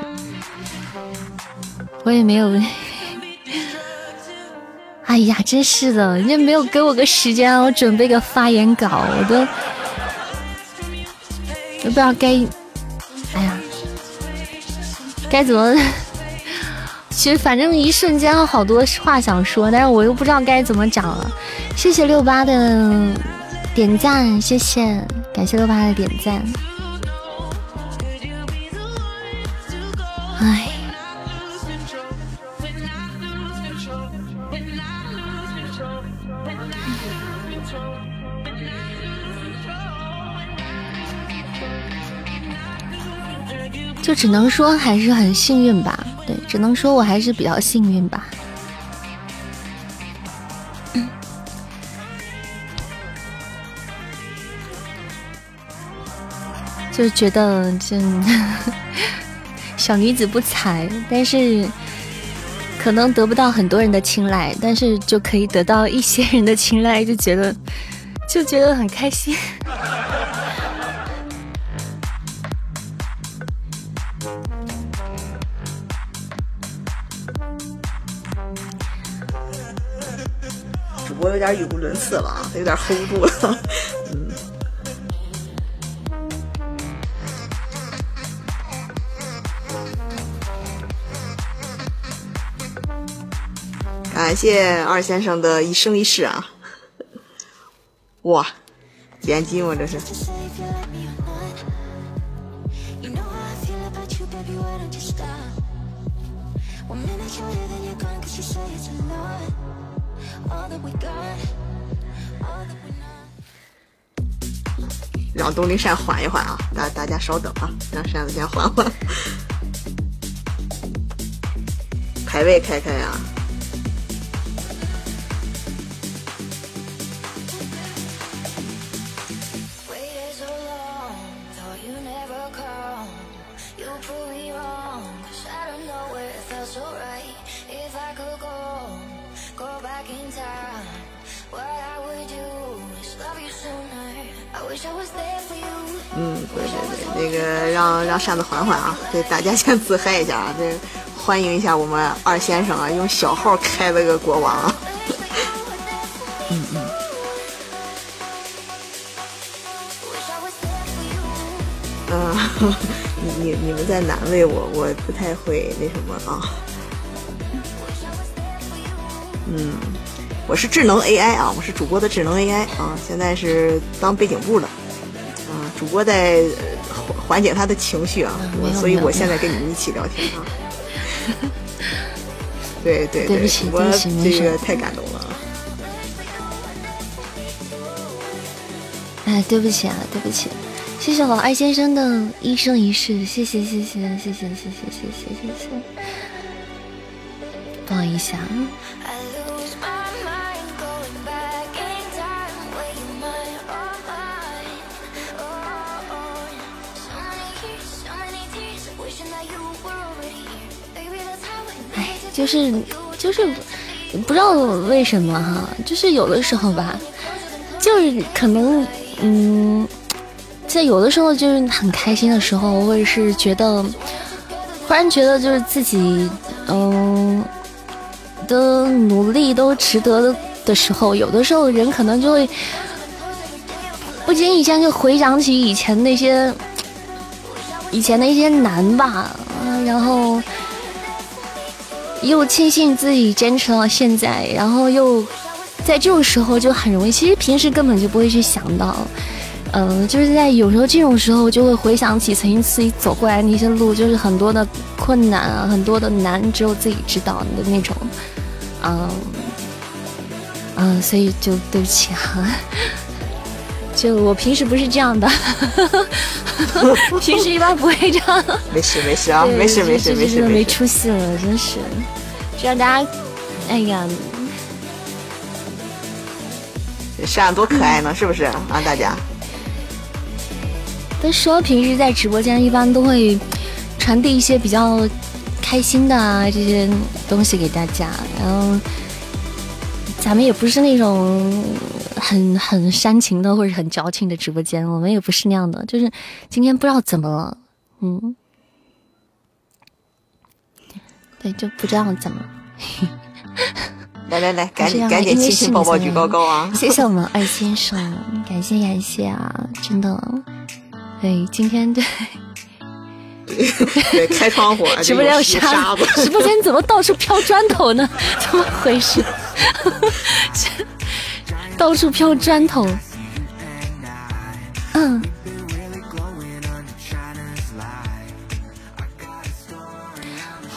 我也没有，哎呀，真是的，你没有给我个时间，我准备个发言稿，我都。都不知道该，哎呀，该怎么？其实反正一瞬间好多话想说，但是我又不知道该怎么讲了。谢谢六八的点赞，谢谢，感谢六八的点赞。只能说还是很幸运吧，对，只能说我还是比较幸运吧。就觉得这 小女子不才，但是可能得不到很多人的青睐，但是就可以得到一些人的青睐，就觉得就觉得很开心。语无伦次了啊，有点 hold 不住了。感谢二先生的一生一世啊！哇，连击我？这是。让东林扇缓一缓啊，大大家稍等啊，让扇子先缓缓。排位开开呀！嗯，对对对，那个让让扇子缓缓啊，给大家 先自嗨一下啊，这欢迎一下我们二先生啊，用小号开了个国王啊。嗯嗯。嗯，你你你们在难为我，我不太会那什么啊。嗯，我是智能 AI 啊，我是主播的智能 AI 啊，现在是当背景布的。主播在缓缓解他的情绪啊，所以我现在跟你们一起聊天啊。对对对，主播这个太感动了。哎，对不起啊，对不起，谢谢老二先生的一生一世，谢谢谢谢谢谢谢谢谢谢谢谢，不好意思啊。就是就是不知道为什么哈，就是有的时候吧，就是可能嗯，在有的时候就是很开心的时候，或者是觉得忽然觉得就是自己嗯的努力都值得的的时候，有的时候人可能就会不经意间就回想起以前那些。以前的一些难吧，嗯然后又庆幸自己坚持到现在，然后又在这种时候就很容易，其实平时根本就不会去想到，嗯，就是在有时候这种时候就会回想起曾经自己走过来那些路，就是很多的困难啊，很多的难，只有自己知道的那种，嗯嗯，所以就对不起哈。就我平时不是这样的，平时一般不会这样。没事没事啊，没事没事没事。没出息了，真是，这让大家，哎呀，这样多可爱呢，是不是啊？大家。都说平时在直播间一般都会传递一些比较开心的啊这些东西给大家，然后咱们也不是那种。很很煽情的或者很矫情的直播间，我们也不是那样的。就是今天不知道怎么了，嗯，对，就不知道怎么。来来来，赶紧赶紧亲亲抱抱举高高啊！谢谢我们二先生，感谢感谢啊，真的。对，今天对，对，开窗户，直播间有沙子，直播间怎么到处飘砖头呢？怎么回事？到处飘砖头，嗯，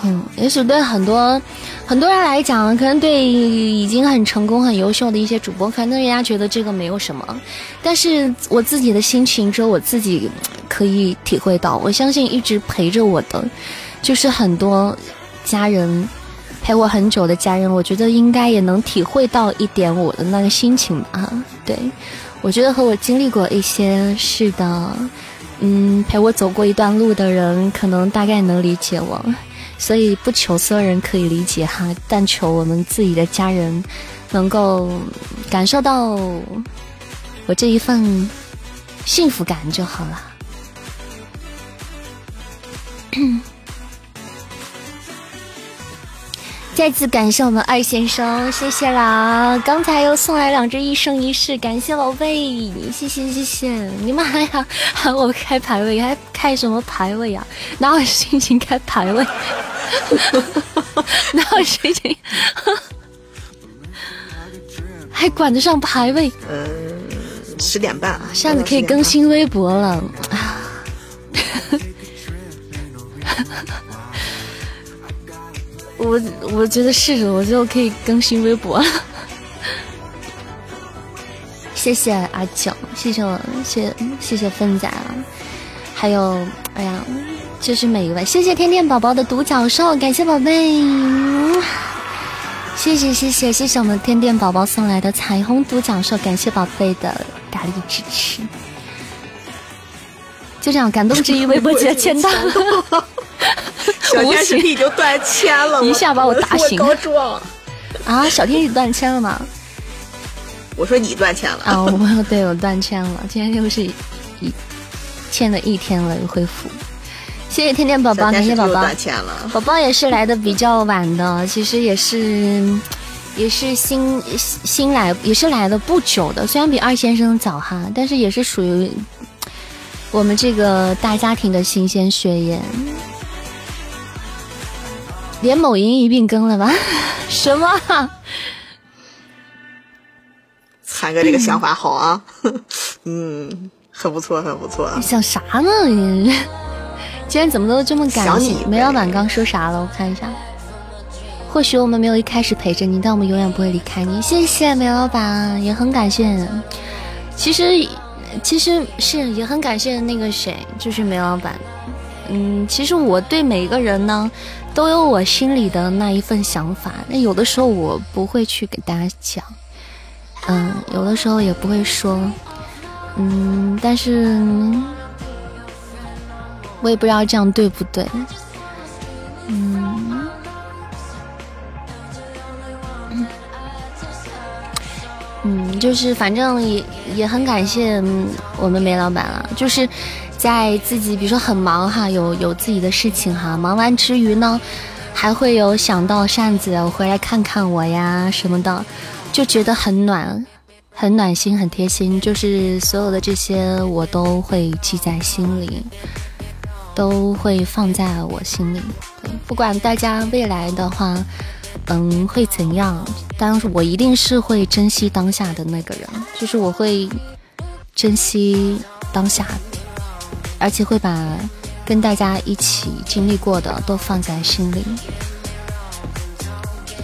嗯，也许对很多很多人来讲，可能对已经很成功、很优秀的一些主播，可能人家觉得这个没有什么。但是我自己的心情，只有我自己可以体会到。我相信一直陪着我的，就是很多家人。陪我很久的家人，我觉得应该也能体会到一点我的那个心情吧。对，我觉得和我经历过一些事的，嗯，陪我走过一段路的人，可能大概能理解我。所以不求所有人可以理解哈，但求我们自己的家人能够感受到我这一份幸福感就好了。再次感谢我们二先生，谢谢啦！刚才又送来两只一生一世，感谢宝贝，谢谢谢谢！你妈呀喊喊我开排位，还开什么排位呀？哪有心情开排位？哪有心情？还管得上排位？嗯，十点半，下次可以更新微博了。我我觉得是，我就可以更新微博了。谢谢阿九，谢谢我，谢谢谢芬仔啊，还有哎呀，这是每一位，谢谢天天宝宝的独角兽，感谢宝贝，谢谢谢谢谢谢我们天天宝宝送来的彩虹独角兽，感谢宝贝的大力支持。就这样，感动之余，微博姐签到。小天使已经断签了，一下把我打醒。高壮啊！小天使断签了吗？我说你断签了啊！我对我断签了，今天又是一签了一天了，又恢复。谢谢天天宝宝，感谢宝宝。宝宝也是来的比较晚的，其实也是也是新新来，也是来的不久的。虽然比二先生早哈，但是也是属于我们这个大家庭的新鲜血液。连某音一并更了吧？什么？灿哥这个想法好啊，嗯，很不错，很不错。想啥呢？今天怎么都这么感性？梅老板刚说啥了？我看一下。或许我们没有一开始陪着你，但我们永远不会离开你。谢谢梅老板，也很感谢。其实，其实是也很感谢那个谁，就是梅老板。嗯，其实我对每一个人呢。都有我心里的那一份想法，那有的时候我不会去给大家讲，嗯，有的时候也不会说，嗯，但是我也不知道这样对不对，就是反正也也很感谢我们梅老板了，就是在自己比如说很忙哈，有有自己的事情哈，忙完之余呢，还会有想到扇子我回来看看我呀什么的，就觉得很暖，很暖心，很贴心。就是所有的这些我都会记在心里，都会放在我心里。不管大家未来的话。嗯，会怎样？但是我一定是会珍惜当下的那个人，就是我会珍惜当下，而且会把跟大家一起经历过的都放在心里。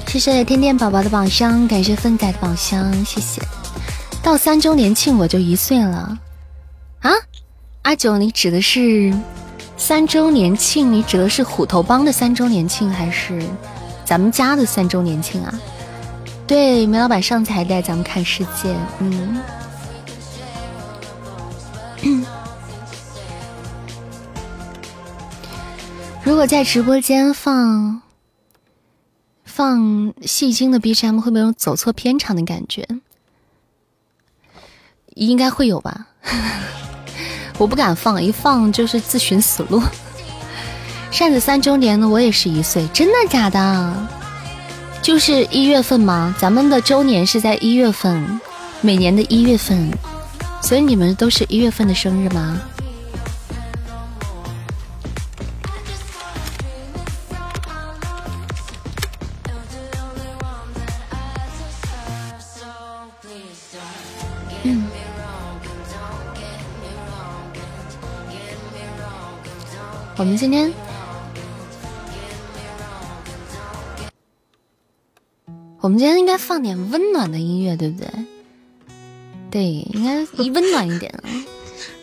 谢谢天天宝宝的宝箱，感谢粪仔的宝箱，谢谢。到三周年庆我就一岁了啊！阿九，你指的是三周年庆？你指的是虎头帮的三周年庆还是？咱们家的三周年庆啊，对，梅老板上次还带咱们看世界，嗯。如果在直播间放放戏精的 BGM，会不会有走错片场的感觉？应该会有吧，我不敢放，一放就是自寻死路。扇子三周年呢，我也是一岁，真的假的？就是一月份吗？咱们的周年是在一月份，每年的一月份，所以你们都是一月份的生日吗？嗯，我们今天。我们今天应该放点温暖的音乐，对不对？对，应该一 温暖一点啊。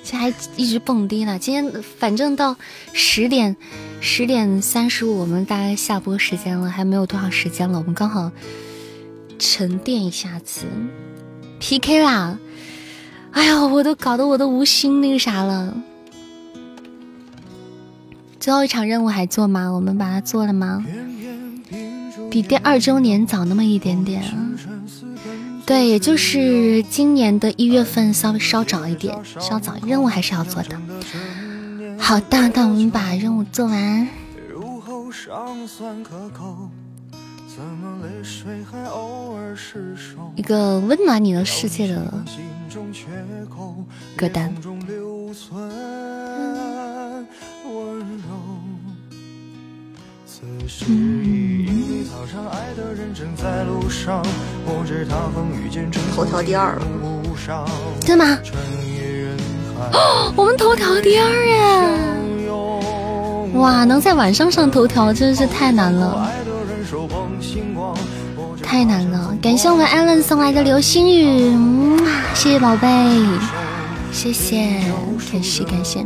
现在还一直蹦迪呢。今天反正到十点十点三十五，我们大概下播时间了，还没有多少时间了。我们刚好沉淀一下子，PK 啦！哎呀，我都搞得我都无心那个啥了。最后一场任务还做吗？我们把它做了吗？比第二周年早那么一点点，对，也就是今年的一月份稍微稍早一点，稍早，任务还是要做的。好的，那我们把任务做完。一个温暖你的世界的歌单。头条第二了，真的吗？我们头条第二耶！哇，能在晚上上头条真的是太难了，太难了！感谢我们 Allen 送来的流星雨，谢谢宝贝，谢谢，感谢感谢。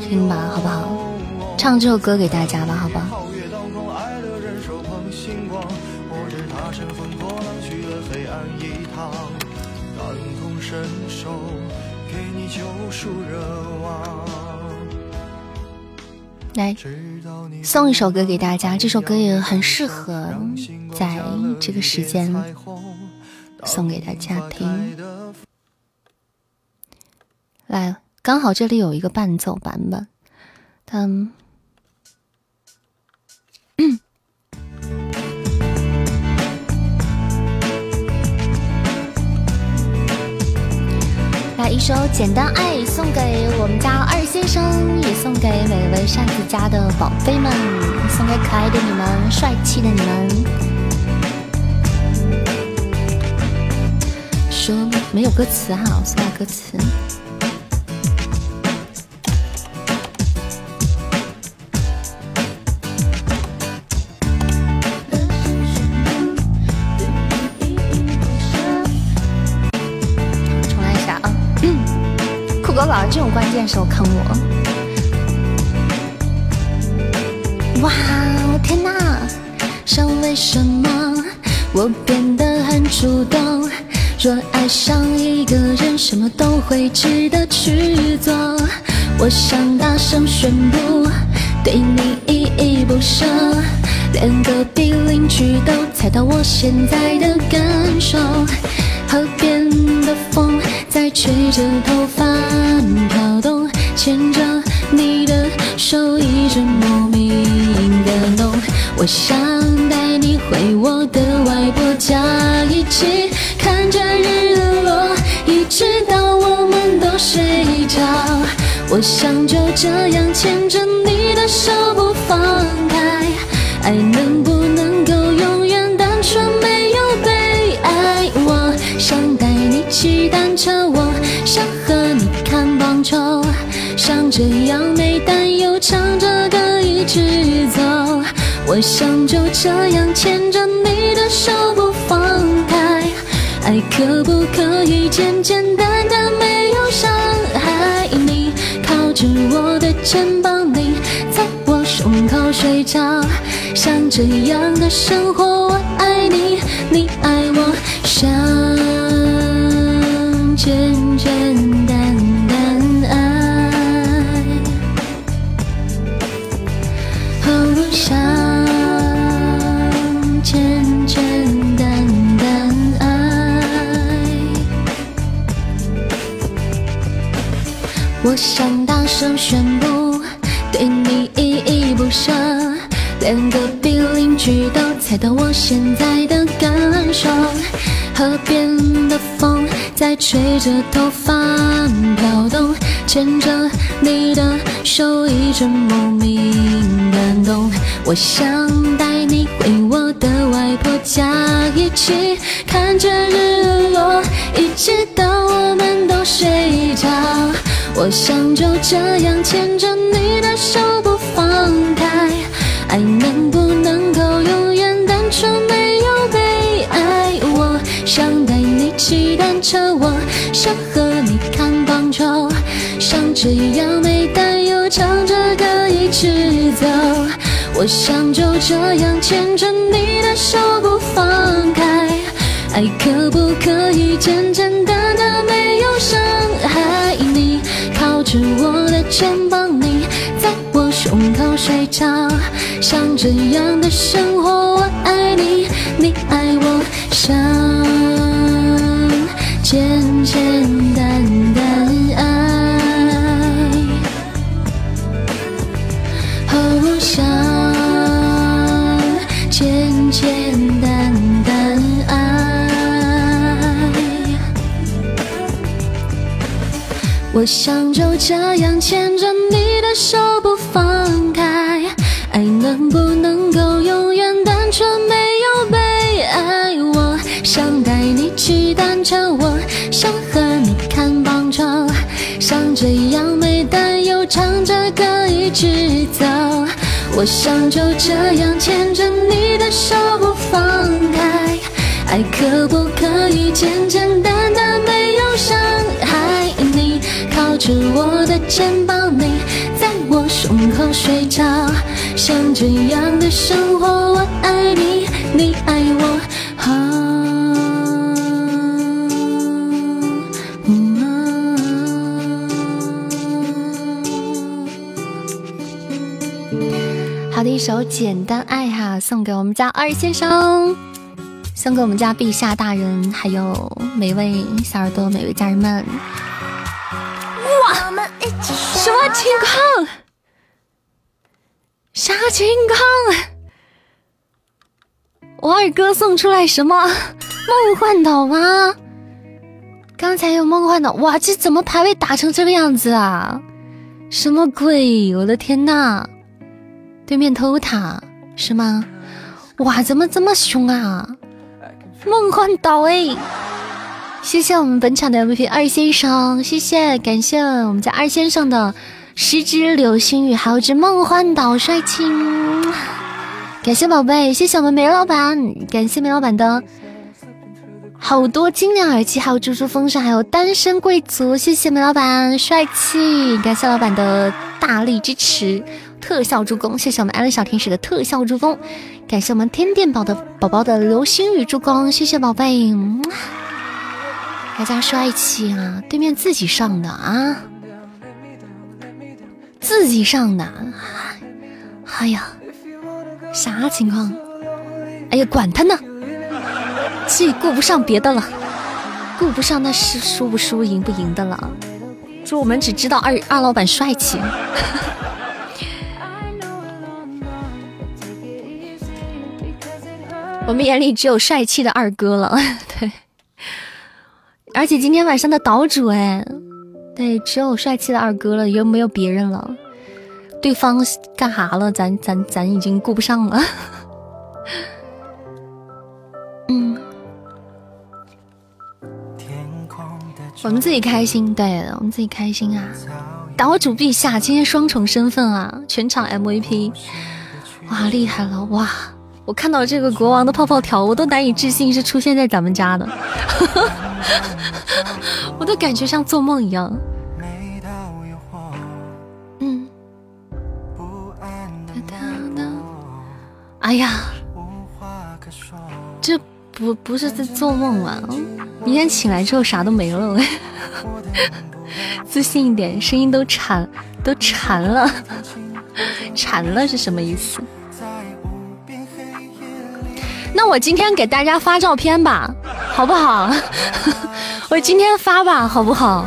听吧，好不好？唱这首歌给大家吧，好不好？来，送一首歌给大家，这首歌也很适合在这个时间送给大家听。来。刚好这里有一个伴奏版本，嗯，来一首《简单爱》送给我们家二先生，也送给每位扇子家的宝贝们，送给可爱的你们，帅气的你们。说没有歌词哈，我搜下歌词。这种关键时候坑我！哇，天哪！想为什么我变得很主动？若爱上一个人，什么都会值得去做。我想大声宣布，对你依依不舍，连隔壁邻居都猜到我现在的感受。河边的风在吹着头发飘动，牵着你的手一直莫名的动。我想带你回我的外婆家，一起看着日落，一直到我们都睡着。我想就这样牵着你的手不放开，爱能不能像这样没担忧，唱着歌一直走。我想就这样牵着你的手不放开，爱可不可以简简单单，没有伤害？你靠着我的肩膀，你在我胸口睡着，像这样的生活，我爱你，你爱我，想简简我想大声宣布，对你依依不舍，连隔壁邻居都猜到我现在的感受。河边的风在吹着头发飘动，牵着你的手一阵莫名感动。我想带你回我的外婆家，一起看着日落，一直到我们都睡着。我想就这样牵着你的手不放开，爱能不能够永远单纯？没有悲哀，我想带你骑单车，我想和你看棒球，像这样没担忧，唱着歌一直走。我想就这样牵着你的手不放开，爱可不可以简简单单，没有伤？是我的肩膀，你在我胸口睡着，像这样的生活，我爱你，你爱我，想简简单单我想就这样牵着你的手不放开，爱能不能够永远单纯？没有悲哀，我想带你骑单车，我想和你看棒球，像这样没担忧，唱着歌一直走。我想就这样牵着你的手不放开，爱可不可以简简单单，没有伤？我的肩膀，你在我胸口睡着，像这样的生活，我爱你，你爱我，好。好的一首《简单爱》哈，送给我们家二先生，送给我们家陛下大人，还有每位小耳朵、每位家人们。啥，情况？啥情况？我二哥送出来什么梦幻岛吗？刚才有梦幻岛，哇，这怎么排位打成这个样子啊？什么鬼？我的天呐！对面偷塔是吗？哇，怎么这么凶啊？梦幻岛哎！谢谢我们本场的 MVP 二先生，谢谢，感谢我们家二先生的十只流星雨，还有只梦幻岛帅气，感谢宝贝，谢谢我们梅老板，感谢梅老板的。好多精良耳机，还有猪猪风扇，还有单身贵族，谢谢梅老板，帅气！感谢老板的大力支持，特效助攻，谢谢我们艾伦小天使的特效助攻，感谢我们天电宝的宝宝的流星雨助攻，谢谢宝贝，大家帅气啊！对面自己上的啊，自己上的，哎呀，啥情况？哎呀，管他呢！自己顾不上别的了，顾不上那是输不输、赢不赢的了。就我们只知道二二老板帅气，我们眼里只有帅气的二哥了。对，而且今天晚上的岛主哎，对，只有帅气的二哥了，又没有别人了。对方干哈了？咱咱咱已经顾不上了。嗯。我们自己开心，对，我们自己开心啊！岛主陛下今天双重身份啊，全场 MVP，哇，厉害了哇！我看到这个国王的泡泡条，我都难以置信是出现在咱们家的，我都感觉像做梦一样。嗯。哎呀，这。不不是在做梦吗？明天醒来之后啥都没了，自信一点，声音都馋都馋了，馋了是什么意思？那我今天给大家发照片吧，好不好？我今天发吧，好不好？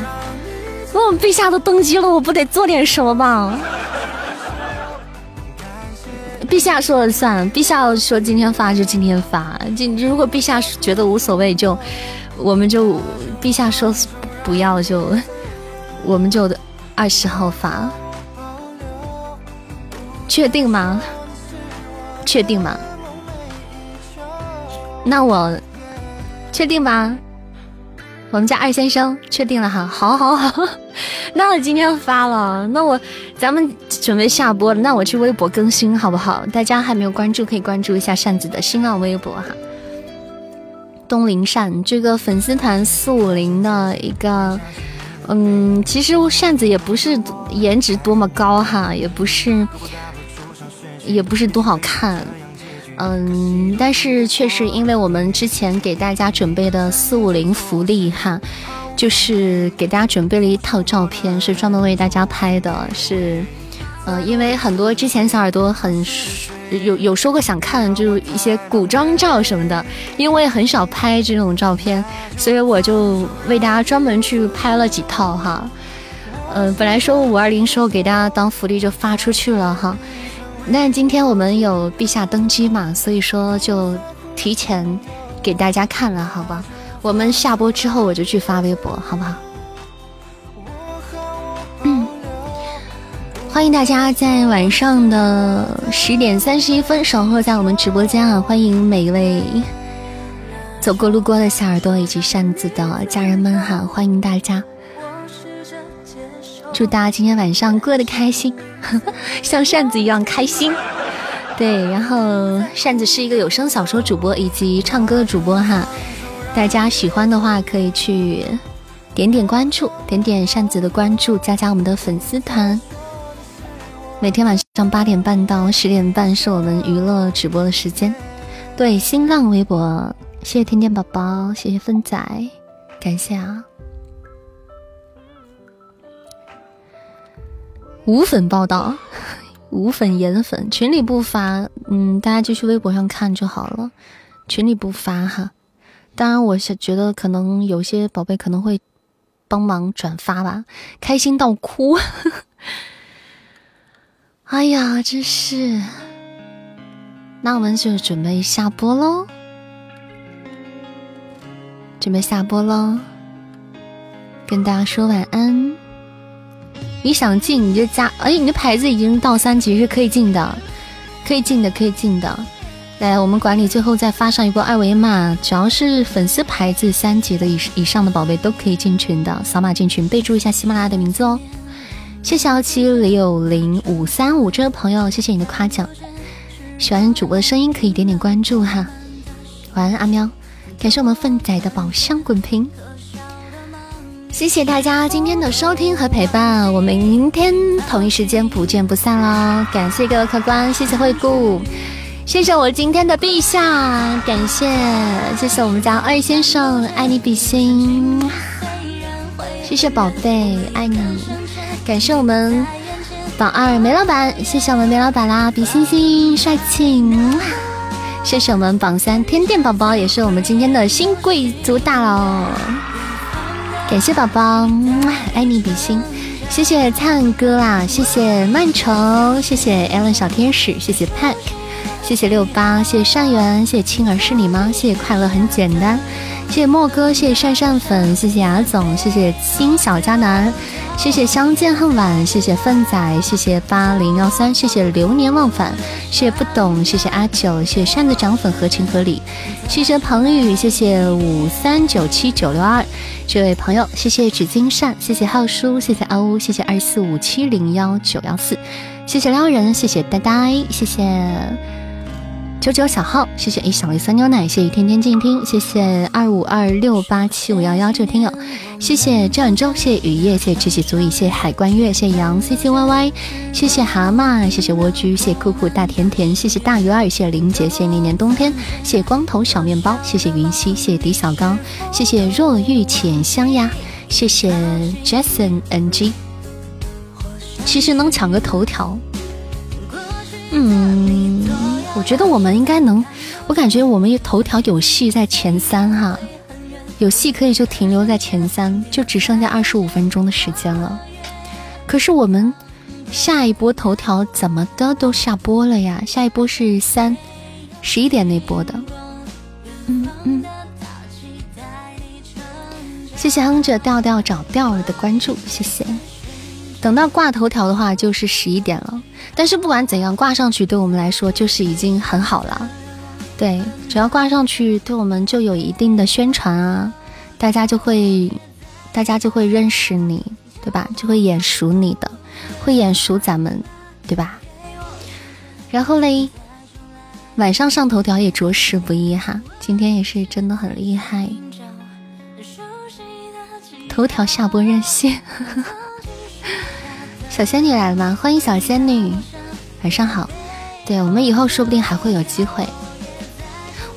那我陛下都登基了，我不得做点什么吧？陛下说了算，陛下说今天发就今天发。今如果陛下觉得无所谓，就我们就陛下说不要就我们就二十号发，确定吗？确定吗？那我确定吧。我们家二先生确定了哈，好好好，那我今天发了，那我咱们准备下播了，那我去微博更新好不好？大家还没有关注，可以关注一下扇子的新浪微博哈。东林扇这个粉丝团四五零的一个，嗯，其实扇子也不是颜值多么高哈，也不是，也不是多好看。嗯，但是确实，因为我们之前给大家准备的四五零福利哈，就是给大家准备了一套照片，是专门为大家拍的。是，呃，因为很多之前小耳朵很有有说过想看，就是一些古装照什么的，因为很少拍这种照片，所以我就为大家专门去拍了几套哈。嗯，本来说五二零时候给大家当福利就发出去了哈。那今天我们有陛下登基嘛，所以说就提前给大家看了，好吧？我们下播之后我就去发微博，好不好？嗯，欢迎大家在晚上的十点三十一分守候在我们直播间啊！欢迎每一位走过路过的小耳朵以及扇子的家人们哈！欢迎大家。祝大家今天晚上过得开心，像扇子一样开心。对，然后扇子是一个有声小说主播以及唱歌的主播哈，大家喜欢的话可以去点点关注，点点扇子的关注，加加我们的粉丝团。每天晚上八点半到十点半是我们娱乐直播的时间。对，新浪微博，谢谢甜甜宝宝，谢谢芬仔，感谢啊。无粉报道，无粉颜粉，群里不发，嗯，大家就去微博上看就好了，群里不发哈。当然，我是觉得可能有些宝贝可能会帮忙转发吧，开心到哭。哎呀，真是，那我们就准备下播喽，准备下播喽。跟大家说晚安。你想进你就加，哎，你的牌子已经到三级是可以进的，可以进的，可以进的。来，我们管理最后再发上一波二维码，只要是粉丝牌子三级的以以上的宝贝都可以进群的，扫码进群，备注一下喜马拉雅的名字哦。谢谢幺七六零五三五这位朋友，谢谢你的夸奖。喜欢主播的声音可以点点关注哈。晚安，阿喵，感谢我们粪仔的宝箱滚屏。谢谢大家今天的收听和陪伴，我们明天同一时间不见不散喽！感谢各位客官，谢谢惠顾，谢谢我今天的陛下，感谢谢谢我们家二先生，爱你比心，谢谢宝贝，爱你，感谢我们榜二梅老板，谢谢我们梅老板啦，比心心帅气，谢谢我们榜三天电宝宝，也是我们今天的新贵族大佬。感谢宝宝，爱你比心，谢谢灿哥啦，谢谢曼城，谢谢 Allen 小天使，谢谢 Pack，谢谢六八，谢谢善缘，谢谢青儿是你吗？谢谢快乐很简单。谢谢莫哥，谢谢善善粉，谢谢雅总，谢谢新小佳男，谢谢相见恨晚，谢谢粪仔，谢谢八零幺三，谢谢流年忘返，谢谢不懂，谢谢阿九，谢谢扇子涨粉合情合理，谢谢彭宇，谢谢五三九七九六二这位朋友，谢谢纸巾扇，谢谢浩叔，谢谢阿乌，谢谢二四五七零幺九幺四，谢谢撩人，谢谢呆呆，谢谢。九九小号，谢谢一小粒酸牛奶，谢谢天天静听，谢谢二五二六八七五幺幺这位听友，谢谢赵远洲，谢谢雨夜，谢谢知己足矣，谢谢海关月，谢谢杨 C C Y Y，谢谢蛤蟆，谢谢蜗居，谢谢酷酷大甜甜，谢谢大鱼儿，谢谢林杰，谢谢年年冬天，谢谢光头小面包，谢谢云溪，谢谢李小刚，谢谢若玉浅香呀，谢谢 Jason N G，其实能抢个头条，嗯。我觉得我们应该能，我感觉我们头条有戏在前三哈，有戏可以就停留在前三，就只剩下二十五分钟的时间了。可是我们下一波头条怎么的都下播了呀？下一波是三十一点那波的。嗯嗯。谢谢哼着调调找调儿的关注，谢谢。等到挂头条的话就是十一点了。但是不管怎样挂上去，对我们来说就是已经很好了。对，只要挂上去，对我们就有一定的宣传啊，大家就会，大家就会认识你，对吧？就会眼熟你的，会眼熟咱们，对吧？然后嘞，晚上上头条也着实不易哈，今天也是真的很厉害。头条下播任性。呵呵小仙女来了吗？欢迎小仙女，晚上好。对我们以后说不定还会有机会。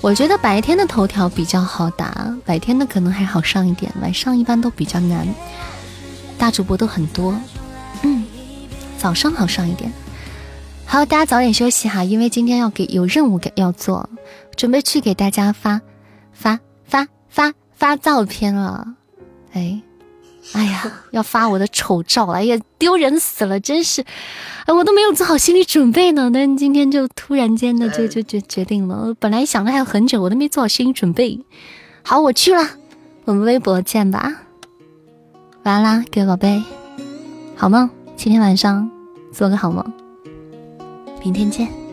我觉得白天的头条比较好打，白天的可能还好上一点，晚上一般都比较难。大主播都很多，嗯，早上好上一点。好，大家早点休息哈，因为今天要给有任务给要做，准备去给大家发发发发发照片了。哎。哎呀，要发我的丑照了！哎呀，丢人死了，真是，哎，我都没有做好心理准备呢。但今天就突然间的就就就决定了，本来想的还有很久，我都没做好心理准备。好，我去了，我们微博见吧。晚安啦，各位宝贝，好梦，今天晚上做个好梦，明天见。